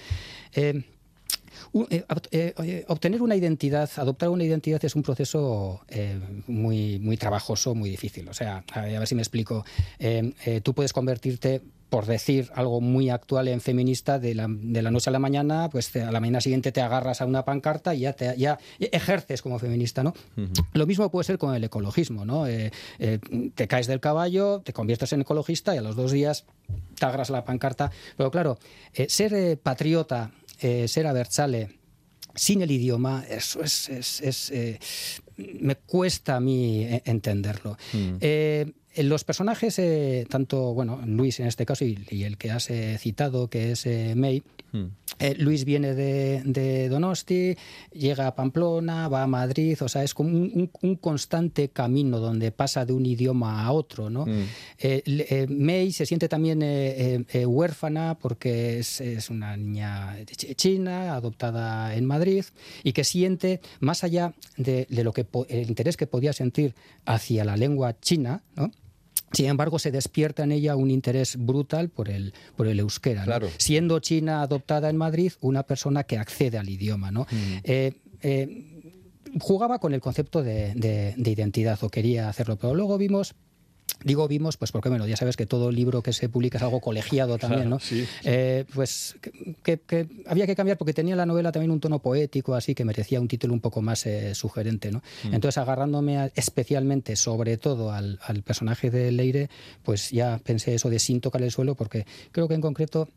Eh, eh, obtener una identidad, adoptar una identidad es un proceso muy, muy trabajoso, muy difícil. O sea, a ver si me explico. tú puedes convertirte por decir algo muy actual en feminista, de la, de la noche a la mañana, pues a la mañana siguiente te agarras a una pancarta y ya, te, ya ejerces como feminista, ¿no? Lo mismo puede ser con el ecologismo, ¿no? Eh, eh, te caes del caballo, te conviertes en ecologista y a los dos días te agarras a la pancarta. Pero claro, eh, ser patriota, ser abertzale, sin el idioma, eso es, es, me cuesta a mí entenderlo. Mm. Los personajes, eh, tanto bueno, Luis en este caso y, el que has eh, citado, que es May, hmm. Luis viene de, Donosti, llega a Pamplona, va a Madrid, o sea, es como un, constante camino donde pasa de un idioma a otro. ¿no? Hmm. May se siente también huérfana porque es, es, una niña china, adoptada en Madrid, y que siente, más allá de, de lo que el interés que podía sentir hacia la lengua china, ¿no? Sin embargo, se despierta en ella un interés brutal por el, por el euskera. Siendo China adoptada en Madrid, una persona que accede al idioma. ¿no? Mm. Eh, eh, jugaba con el concepto de, de, identidad o quería hacerlo, pero luego vimos Digo vimos, pues porque bueno, ya sabes que todo libro que se publica es algo colegiado también, ¿no? Eh, pues que, había que cambiar porque tenía la novela también un tono poético, así que merecía un título un poco más eh, sugerente, ¿no? Mm. Entonces, agarrándome especialmente, sobre todo al, al, personaje de Leire, pues ya pensé eso de sin tocar el suelo, porque creo que en concreto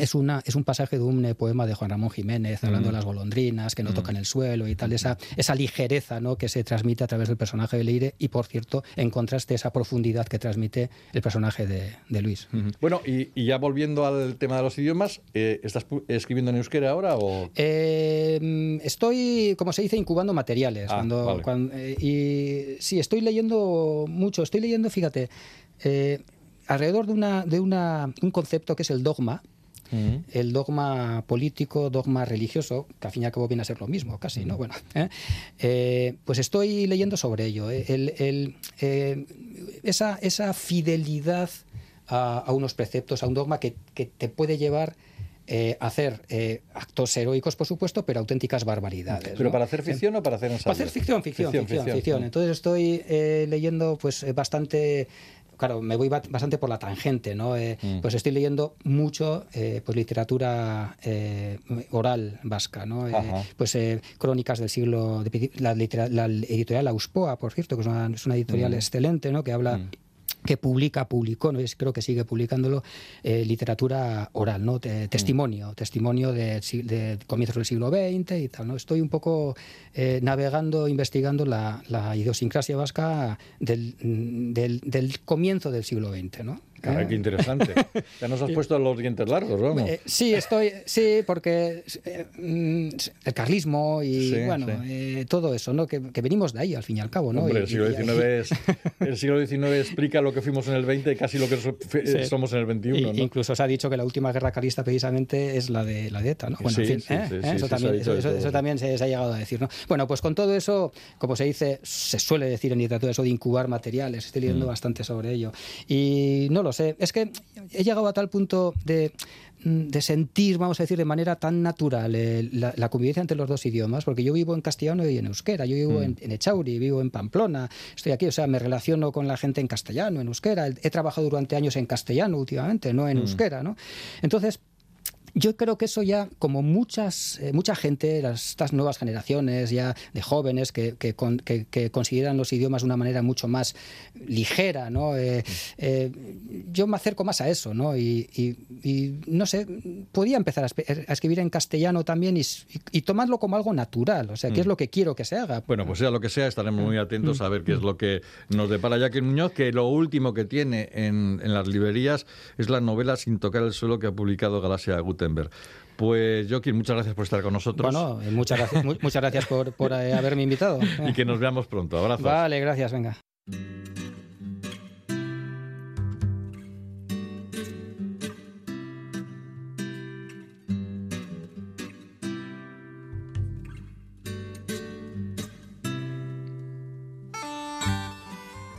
es, una, es un pasaje de un eh, poema de Juan Ramón Jiménez, hablando de mm. las golondrinas, que no mm. tocan el suelo y tal, esa, esa ligereza ¿no? que se transmite a través del personaje de Leire y, por cierto, en contraste esa profundidad que transmite el personaje de, Luis. Bueno, y, ya volviendo al tema de los idiomas, eh, ¿estás escribiendo en euskera ahora o...? Eh, estoy, como se dice, incubando materiales. Ah, cuando, y sí, estoy leyendo mucho, estoy leyendo, fíjate, alrededor de, una, de una, un concepto que es el dogma, el dogma político, dogma religioso, que al fin y al cabo viene a ser lo mismo, casi, ¿no? Bueno, ¿eh? Eh, pues estoy leyendo sobre ello. ¿eh? esa, esa, fidelidad a, unos preceptos, a un dogma que, te puede llevar a hacer actos heroicos, por supuesto, pero auténticas barbaridades. ¿Pero para hacer ficción o para hacer ensayo? Para hacer ficción, ficción, ficción. ficción, Entonces estoy leyendo pues bastante claro, me voy bastante por la tangente, ¿no? Eh, mm. Pues estoy leyendo mucho eh, pues literatura eh, oral vasca, ¿no? pues crónicas del siglo, de, la, la, editorial Auspoa, por cierto, que es una, es una editorial mm. excelente, ¿no? Que habla mm que publica, publicó, ¿no? creo que sigue publicándolo, eh, literatura oral, ¿no? testimonio, testimonio de, de, comienzos del siglo XX y tal. ¿no? Estoy un poco eh, navegando, investigando la, idiosincrasia vasca del, del, del, comienzo del siglo XX. ¿no? Caray, qué interesante. Ya nos has <laughs> puesto los dientes largos, ¿no? Eh, sí, estoy, sí, porque eh, mm, el carlismo y bueno, eh, todo eso, ¿no? Que, venimos de ahí al fin y al cabo, ¿no? Hombre, el, siglo XIX el siglo XIX explica lo que fuimos en el XX y casi lo que somos en el XXI. ¿no? Incluso se ha dicho que la última guerra carlista precisamente es la de la dieta, ¿no? Bueno, en fin, eso, también, eso, también se, ha llegado a decir, ¿no? Bueno, pues con todo eso, como se dice, se suele decir en literatura eso de incubar materiales, estoy leyendo mm. bastante sobre ello. Y no lo sé. Es que he llegado a tal punto de, sentir, vamos a decir, de manera tan natural eh, la, convivencia entre los dos idiomas, porque yo vivo en castellano y en euskera, yo vivo en, mm. en, Echauri, vivo en Pamplona, estoy aquí, o sea, me relaciono con la gente en castellano, en euskera, he trabajado durante años en castellano últimamente, no en mm. euskera, ¿no? Entonces, yo creo que eso ya, como muchas, eh, mucha gente, estas nuevas generaciones ya de jóvenes que, que, consideran los idiomas de una manera mucho más ligera, ¿no? Eh, eh, yo me acerco más a eso, ¿no? Y, no sé, podía empezar a, escribir en castellano también y, tomarlo como algo natural, o sea, qué es mm. lo que quiero que se haga. Bueno, pues sea lo que sea, estaremos muy atentos a ver qué es lo que nos depara Jackie Muñoz, que lo último que tiene en, en las librerías es la novela Sin tocar el suelo que ha publicado Galaxia Pues Joaquín, muchas gracias por estar con nosotros. Bueno, eh, muchas gracias, muchas gracias por, eh, haberme invitado. <laughs> y que nos veamos pronto. Abrazos. Vale, gracias, venga.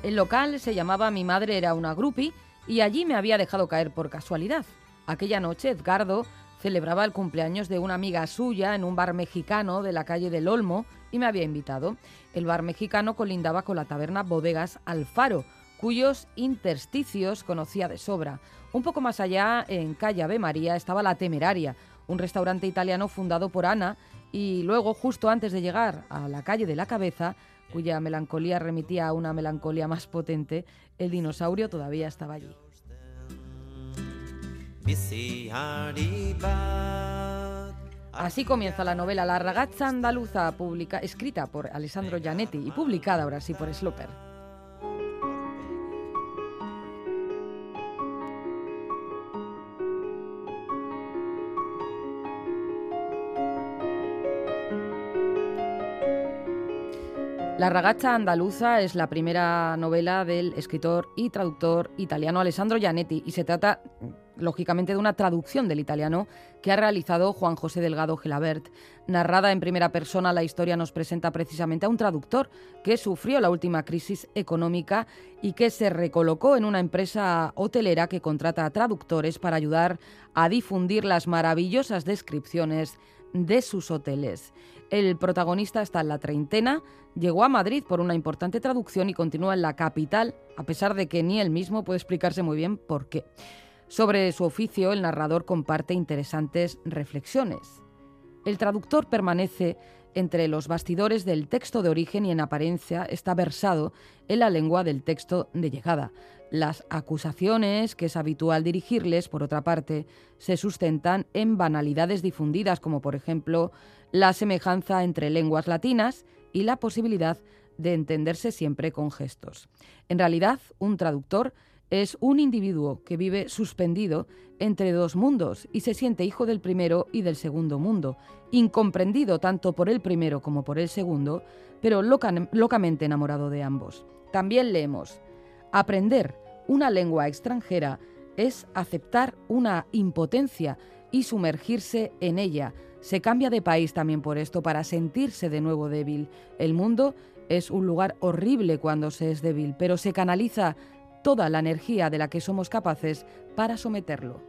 El local se llamaba Mi madre era una grupi y allí me había dejado caer por casualidad. Aquella noche Edgardo celebraba el cumpleaños de una amiga suya en un bar mexicano de la calle del Olmo y me había invitado. El bar mexicano colindaba con la taberna Bodegas Alfaro, cuyos intersticios conocía de sobra. Un poco más allá, en calle Ave María, estaba La Temeraria, un restaurante italiano fundado por Ana, y luego, justo antes de llegar a la calle de la Cabeza, cuya melancolía remitía a una melancolía más potente, el dinosaurio todavía estaba allí. Así comienza la novela La ragazza andaluza, escrita por Alessandro Gianetti y publicada ahora sí por Sloper. La ragazza andaluza es la primera novela del escritor y traductor italiano Alessandro Gianetti y se trata lógicamente, de una traducción del italiano que ha realizado Juan José Delgado Gelabert. Narrada en primera persona, la historia nos presenta precisamente a un traductor que sufrió la última crisis económica y que se recolocó en una empresa hotelera que contrata a traductores para ayudar a difundir las maravillosas descripciones de sus hoteles. El protagonista está en la treintena, llegó a Madrid por una importante traducción y continúa en la capital, a pesar de que ni él mismo puede explicarse muy bien por qué. Sobre su oficio, el narrador comparte interesantes reflexiones. El traductor permanece entre los bastidores del texto de origen y en apariencia está versado en la lengua del texto de llegada. Las acusaciones que es habitual dirigirles, por otra parte, se sustentan en banalidades difundidas, como por ejemplo la semejanza entre lenguas latinas y la posibilidad de entenderse siempre con gestos. En realidad, un traductor es un individuo que vive suspendido entre dos mundos y se siente hijo del primero y del segundo mundo, incomprendido tanto por el primero como por el segundo, pero locamente enamorado de ambos. También leemos, aprender una lengua extranjera es aceptar una impotencia y sumergirse en ella. Se cambia de país también por esto para sentirse de nuevo débil. El mundo es un lugar horrible cuando se es débil, pero se canaliza toda la energía de la que somos capaces para someterlo.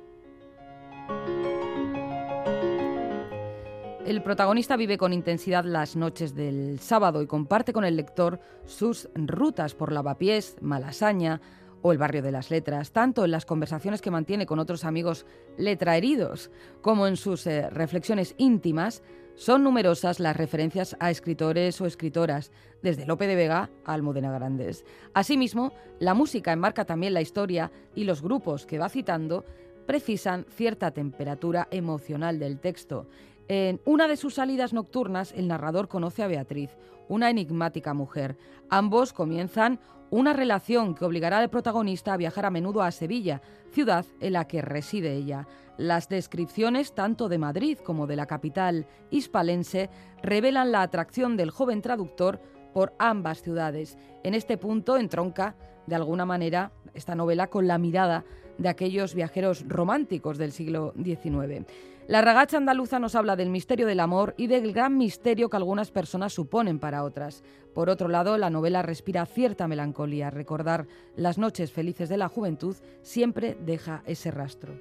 El protagonista vive con intensidad las noches del sábado y comparte con el lector sus rutas por lavapiés, Malasaña o el barrio de las letras, tanto en las conversaciones que mantiene con otros amigos letraheridos como en sus eh, reflexiones íntimas, son numerosas las referencias a escritores o escritoras, desde Lope de Vega a Almudena Grandes. Asimismo, la música enmarca también la historia y los grupos que va citando precisan cierta temperatura emocional del texto. En una de sus salidas nocturnas, el narrador conoce a Beatriz, una enigmática mujer. Ambos comienzan una relación que obligará al protagonista a viajar a menudo a Sevilla, ciudad en la que reside ella. Las descripciones tanto de Madrid como de la capital hispalense revelan la atracción del joven traductor por ambas ciudades. En este punto entronca, de alguna manera, esta novela con la mirada de aquellos viajeros románticos del siglo XIX. La ragacha andaluza nos habla del misterio del amor y del gran misterio que algunas personas suponen para otras. Por otro lado, la novela respira cierta melancolía. Recordar las noches felices de la juventud siempre deja ese rastro.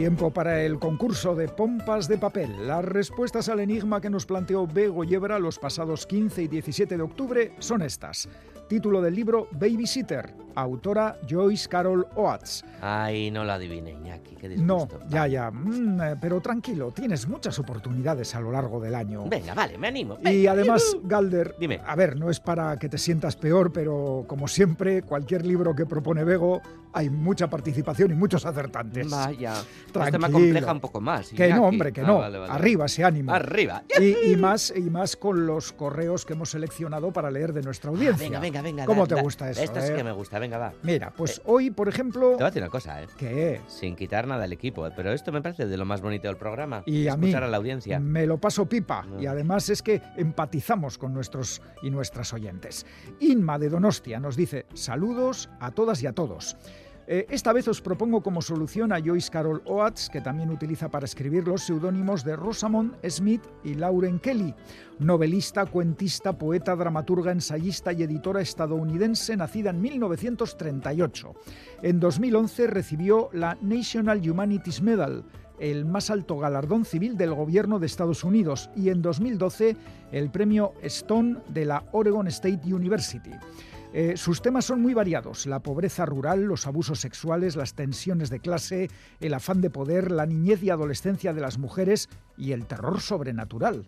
Tiempo para el concurso de pompas de papel. Las respuestas al enigma que nos planteó Bego Yebra los pasados 15 y 17 de octubre son estas. Título del libro Babysitter, autora Joyce Carol Oates. Ay, no la adiviné, Iñaki, qué No, ya, ya, mm, eh, pero tranquilo, tienes muchas oportunidades a lo largo del año. Venga, vale, me animo. Y además, Galder, Dime. a ver, no es para que te sientas peor, pero como siempre, cualquier libro que propone Bego, hay mucha participación y muchos acertantes. Vaya, Tranquilo. este me compleja un poco más. Que no, hombre, que Ah, no. vale, vale. Arriba ese ánimo. Arriba. Y, y más, y más con los correos que hemos seleccionado para leer de nuestra audiencia. Venga, venga, venga. ¿Cómo da- te da- gusta eso? Esto sí eh? que me gusta, venga, va. Mira, pues hoy, por ejemplo... Te voy a decir una cosa, ¿eh? ¿Qué? Sin quitar nada al equipo, ¿eh? pero esto me parece de lo más bonito del programa. Y a mí escuchar a la audiencia. me lo paso pipa No. y además es que empatizamos con nuestros y nuestras oyentes. Inma de Donostia nos dice saludos a todas y a todos. Eh, esta vez os propongo como solución a Joyce Carol Oates, que también utiliza para escribir los seudónimos de Rosamond Smith y Lauren Kelly, novelista, cuentista, poeta, dramaturga, ensayista y editora estadounidense nacida en 1938. En 2011 recibió la National Humanities Medal, el más alto galardón civil del gobierno de Estados Unidos, y en 2012 el premio Stone de la Oregon State University. Eh, sus temas son muy variados, la pobreza rural, los abusos sexuales, las tensiones de clase, el afán de poder, la niñez y adolescencia de las mujeres y el terror sobrenatural.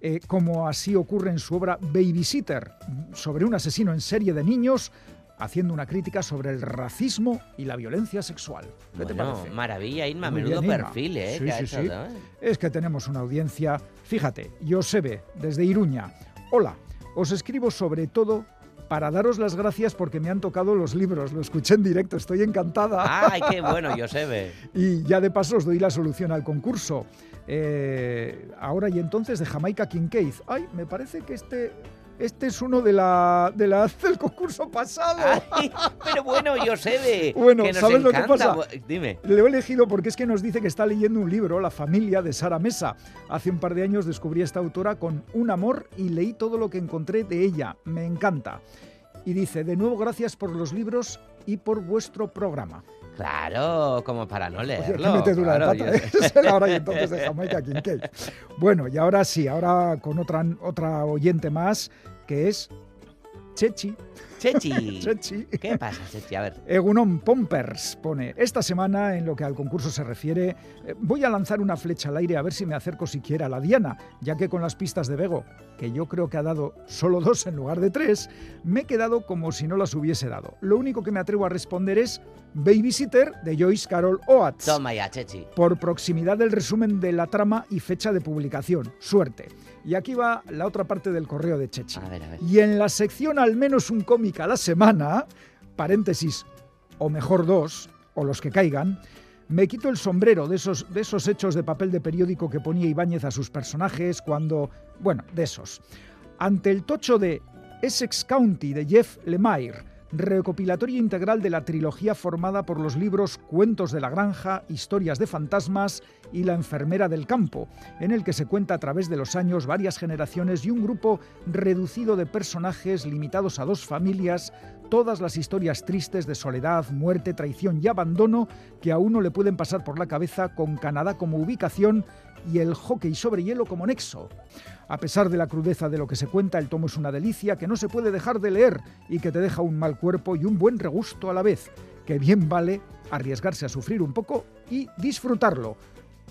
Eh, como así ocurre en su obra Babysitter, sobre un asesino en serie de niños, haciendo una crítica sobre el racismo y la violencia sexual. ¿Qué te parece? maravilla, Inma, Muy menudo bien, perfil, ¿eh? Sí, sí, hecho, sí. ¿no? Es que tenemos una audiencia. Fíjate, Josebe, desde Iruña. Hola, os escribo sobre todo para daros las gracias porque me han tocado los libros. Lo escuché en directo, estoy encantada. ¡Ay, qué <laughs> bueno, Josebe! y ya de paso os doy la solución al concurso. Eh, ahora y entonces de Jamaica Kincaid. Ay, me parece que este este es uno de la, de la <laughs> del concurso pasado. Ay, pero bueno, Josebe. <laughs> Bueno, que nos ¿sabes lo que pasa? Dime. Le he elegido porque es que nos dice que está leyendo un libro, La familia de Sara Mesa. Hace un par de años descubrí a esta autora con un amor y leí todo lo que encontré de ella. Me encanta. Y dice, de nuevo gracias por los libros y por vuestro programa. Claro, como para no Oye, leerlo. qué metedura claro, de pata. yo- <laughs> ahora y <laughs> entonces de Jamaica Kincaid. Bueno, y ahora sí, ahora con otra, otra oyente más, que es Chechi. Chechi. <laughs> Chechi. ¿Qué pasa, Chechi? A ver. Egunon Pompers pone, esta semana en lo que al concurso se refiere, eh, voy a lanzar una flecha al aire a ver si me acerco siquiera a la diana, ya que con las pistas de Bego, que yo creo que ha dado solo dos en lugar de tres, me he quedado como si no las hubiese dado. Lo único que me atrevo a responder es Babysitter de Joyce Carol Oates Toma ya, Chechi. por proximidad del resumen de la trama y fecha de publicación. Suerte. Y aquí va la otra parte del correo de Chechi. A ver, a ver. Y en la sección al menos un cómic a la semana, paréntesis, o mejor dos, o los que caigan, me quito el sombrero de esos, de esos hechos de papel de periódico que ponía Ibáñez a sus personajes cuando... Bueno, de esos. Ante el tocho de Essex County de Jeff Lemire, recopilatorio integral de la trilogía formada por los libros Cuentos de la Granja, Historias de Fantasmas y La enfermera del campo, en el que se cuenta a través de los años varias generaciones y un grupo reducido de personajes limitados a dos familias, todas las historias tristes de soledad, muerte, traición y abandono que a uno le pueden pasar por la cabeza con Canadá como ubicación y el hockey sobre hielo como nexo. A pesar de la crudeza de lo que se cuenta, el tomo es una delicia que no se puede dejar de leer y que te deja un mal cuerpo y un buen regusto a la vez, que bien vale arriesgarse a sufrir un poco y disfrutarlo.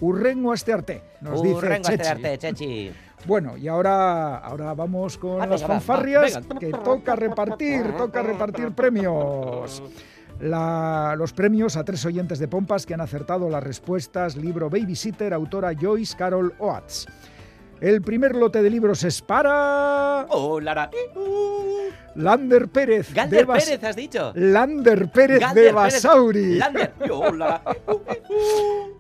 Urrengo astearte, nos dice Urrengo Chechi. arte, Chechi. Bueno, y ahora, ahora vamos con las fanfarrias, venga. que toca repartir, toca repartir premios. La- los premios a tres oyentes de Pompas que han acertado las respuestas, libro Babysitter, autora Joyce Carol Oates. El primer lote de libros es para Oh, Lara. Lander Pérez. de Galder Bas- Pérez, has dicho. Lander Pérez de Pérez. Basauri. Lander. <laughs> Oh, Lara.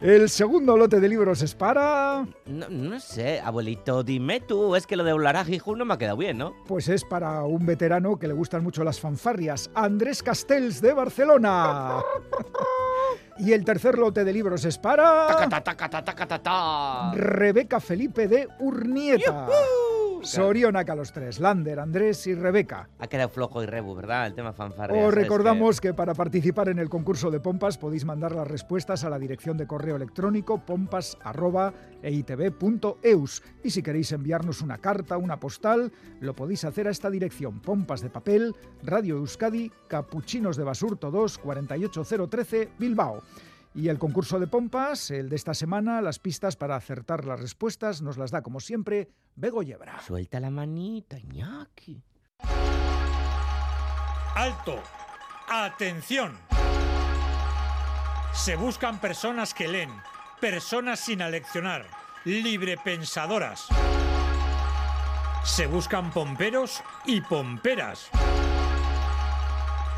El segundo lote de libros es para... No, no sé, abuelito, dime tú. Es que lo de Olara Gijón no me ha quedado bien, ¿no? Pues es para un veterano que le gustan mucho las fanfarrias, Andrés Castells de Barcelona. <laughs> Y el tercer lote de libros es para. Rebeca Felipe de Urnieta. Sorionac a los tres, Lander, Andrés y Rebeca. Ha quedado flojo y rebu, ¿verdad? El tema fanfarria. Os ¿sabes recordamos que para participar en el concurso de pompas podéis mandar las respuestas a la dirección de correo electrónico pompas.eitv.eus. Y si queréis enviarnos una carta, una postal, lo podéis hacer a esta dirección: Pompas de Papel, Radio Euskadi, Capuchinos de Basurto 2, 48013, Bilbao. Y el concurso de pompas, el de esta semana, las pistas para acertar las respuestas, nos las da como siempre Bego Yebra. Suelta la manita, ñaki. Alto. Atención. Se buscan personas que leen, personas sin aleccionar, librepensadoras. Se buscan pomperos y pomperas.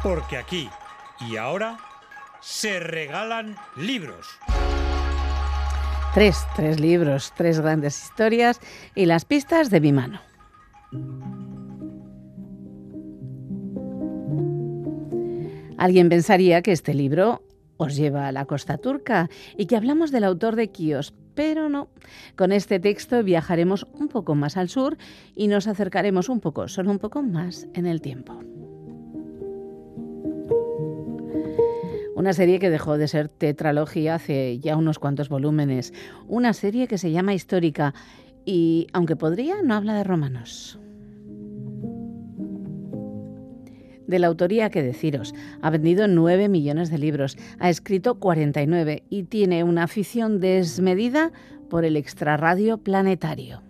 Porque aquí y ahora se regalan libros. Tres, tres libros, tres grandes historias y las pistas de mi mano. Alguien pensaría que este libro os lleva a la costa turca y que hablamos del autor de Quíos, pero no. Con este texto viajaremos un poco más al sur y nos acercaremos un poco, solo un poco más en el tiempo. Una serie que dejó de ser tetralogía hace ya unos cuantos volúmenes. Una serie que se llama Histórica y, aunque podría, no habla de romanos. De la autoría que deciros, ha vendido 9 millones de libros, ha escrito 49 y tiene una afición desmedida por el extrarradio planetario.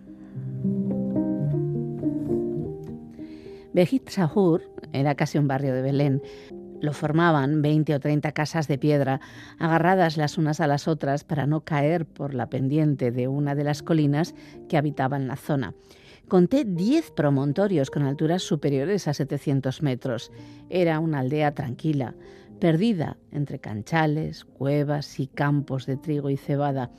Bejit Sahur era casi un barrio de Belén. Lo formaban 20 o 30 casas de piedra, agarradas las unas a las otras para no caer por la pendiente de una de las colinas que habitaban la zona. Conté 10 promontorios con alturas superiores a 700 metros. Era una aldea tranquila, perdida entre canchales, cuevas y campos de trigo y cebada.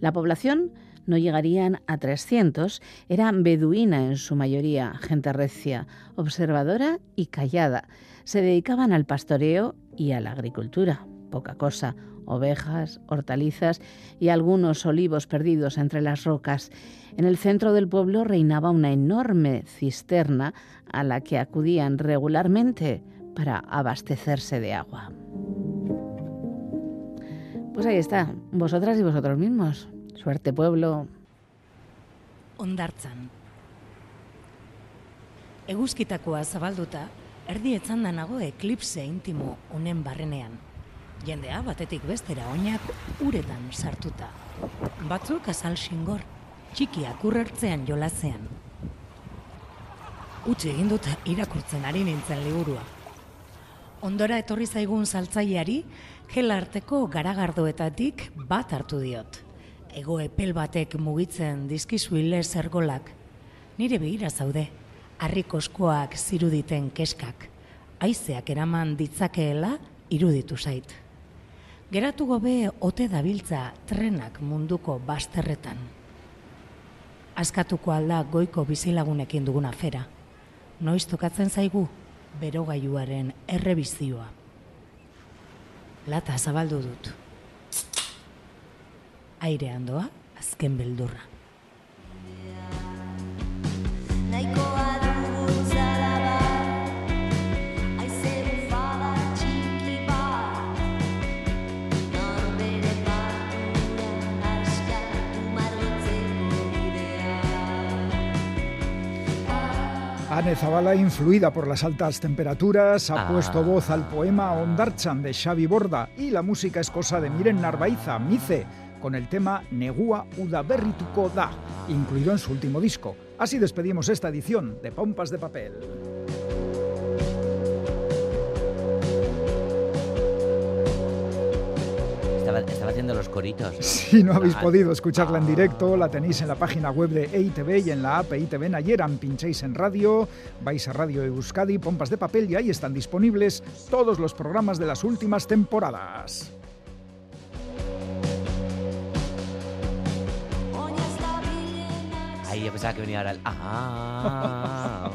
La población no llegarían a 300, era beduina en su mayoría, gente recia, observadora y callada. Se dedicaban al pastoreo y a la agricultura, poca cosa, ovejas, hortalizas y algunos olivos perdidos entre las rocas. En el centro del pueblo reinaba una enorme cisterna a la que acudían regularmente para abastecerse de agua. Pues ahí está, vosotras y vosotros mismos. Suerte pueblo. Ondartzan. Eguzkitakoa zabalduta, erdi etzanda nago eklipse intimo honen barrenean. Jendea batetik bestera oinak uretan sartuta. Batzuk azal xingor, txikiak urrertzean jolazean. Utsi egin dut irakurtzen ari nintzen liburua. Ondora etorri zaigun saltzaileari, gela arteko garagardoetatik bat hartu diot. Ego epel batek mugitzen dizkizu hile zergolak. Nire begira zaude, harrikoskoak ziruditen keskak. Aizeak eraman ditzakeela iruditu zait. Geratu gobe ote dabiltza trenak munduko basterretan. Askatuko alda goiko bizilagunekin dugun afera. Noiz tokatzen zaigu berogailuaren errebizioa. Lata zabaldu dut. Airean doa, azken beldurra. Nahikoa Anne Zabala, influida por las altas temperaturas, ha Ah. puesto voz al poema Ondarchan de Xavi Borda y la música es cosa de Miren Narvaiza, Mice, con el tema Negua Udaberrituko da, incluido en su último disco. Así despedimos esta edición de Pompas de Papel. Haciendo los coritos. <laughs> Si no habéis Ah, podido escucharla en directo, la tenéis en la página web de EITV y en la app EITV Nayeran. Pincháis en radio, vais a Radio Euskadi, Pompas de Papel y ahí están disponibles todos los programas de las últimas temporadas. Ahí yo pensaba que venía ahora el... <laughs> Ah,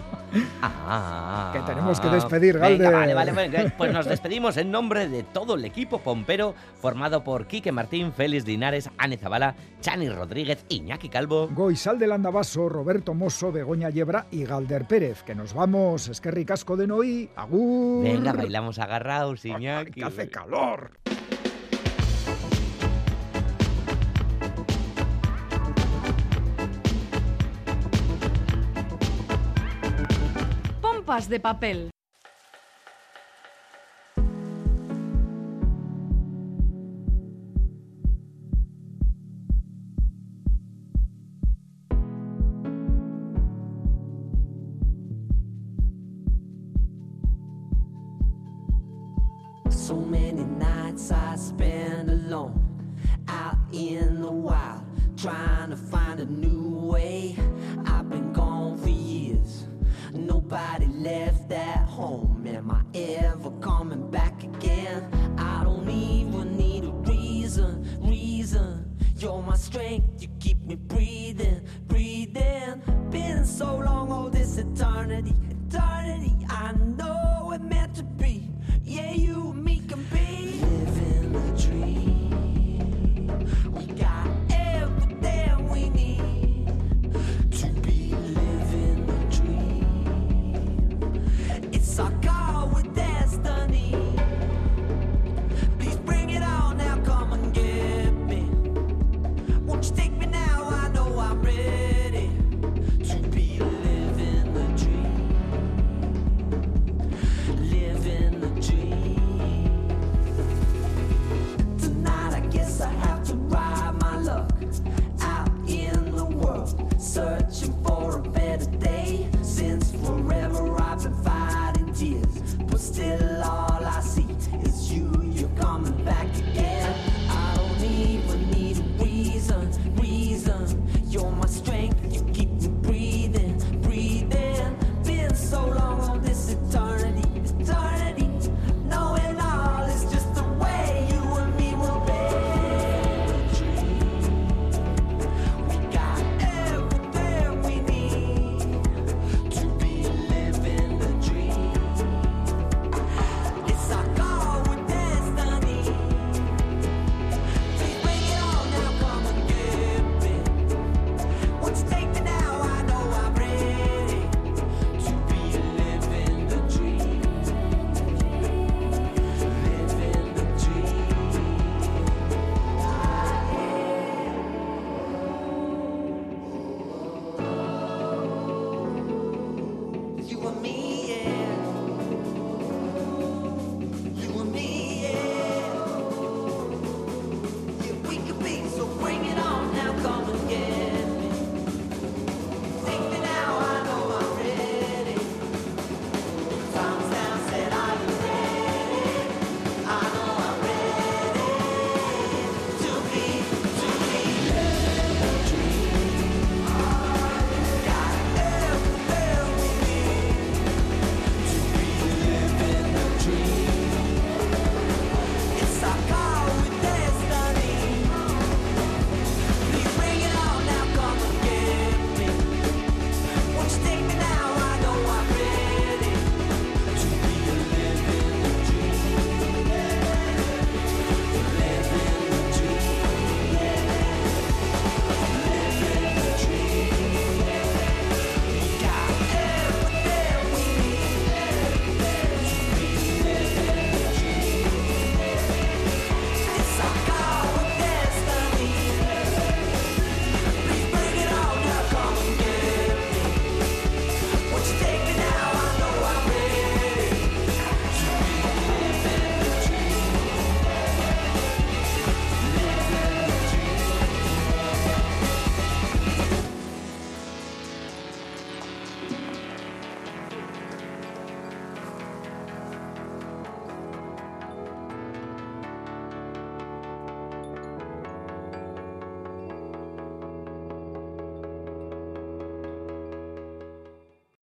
ah, Que tenemos que despedir, Galder. vale, vale, vale. Pues nos despedimos en nombre de todo el equipo pompero formado por Quique Martín, Félix Linares, Ane Zabala, Chani Rodríguez, Iñaki Calvo. Goizal del Andabaso, Roberto Mosso, Begoña Yebra y Galder Pérez. Que nos vamos, es que ricasco de Noí, agur. Venga, bailamos agarrados, Iñaki. que hace calor. De papel. So many nights I spend alone out in the wild, trying to find a new way. Nobody left at home. Am I ever coming back again? I don't even need a reason, reason. You're my strength, you keep me breathing,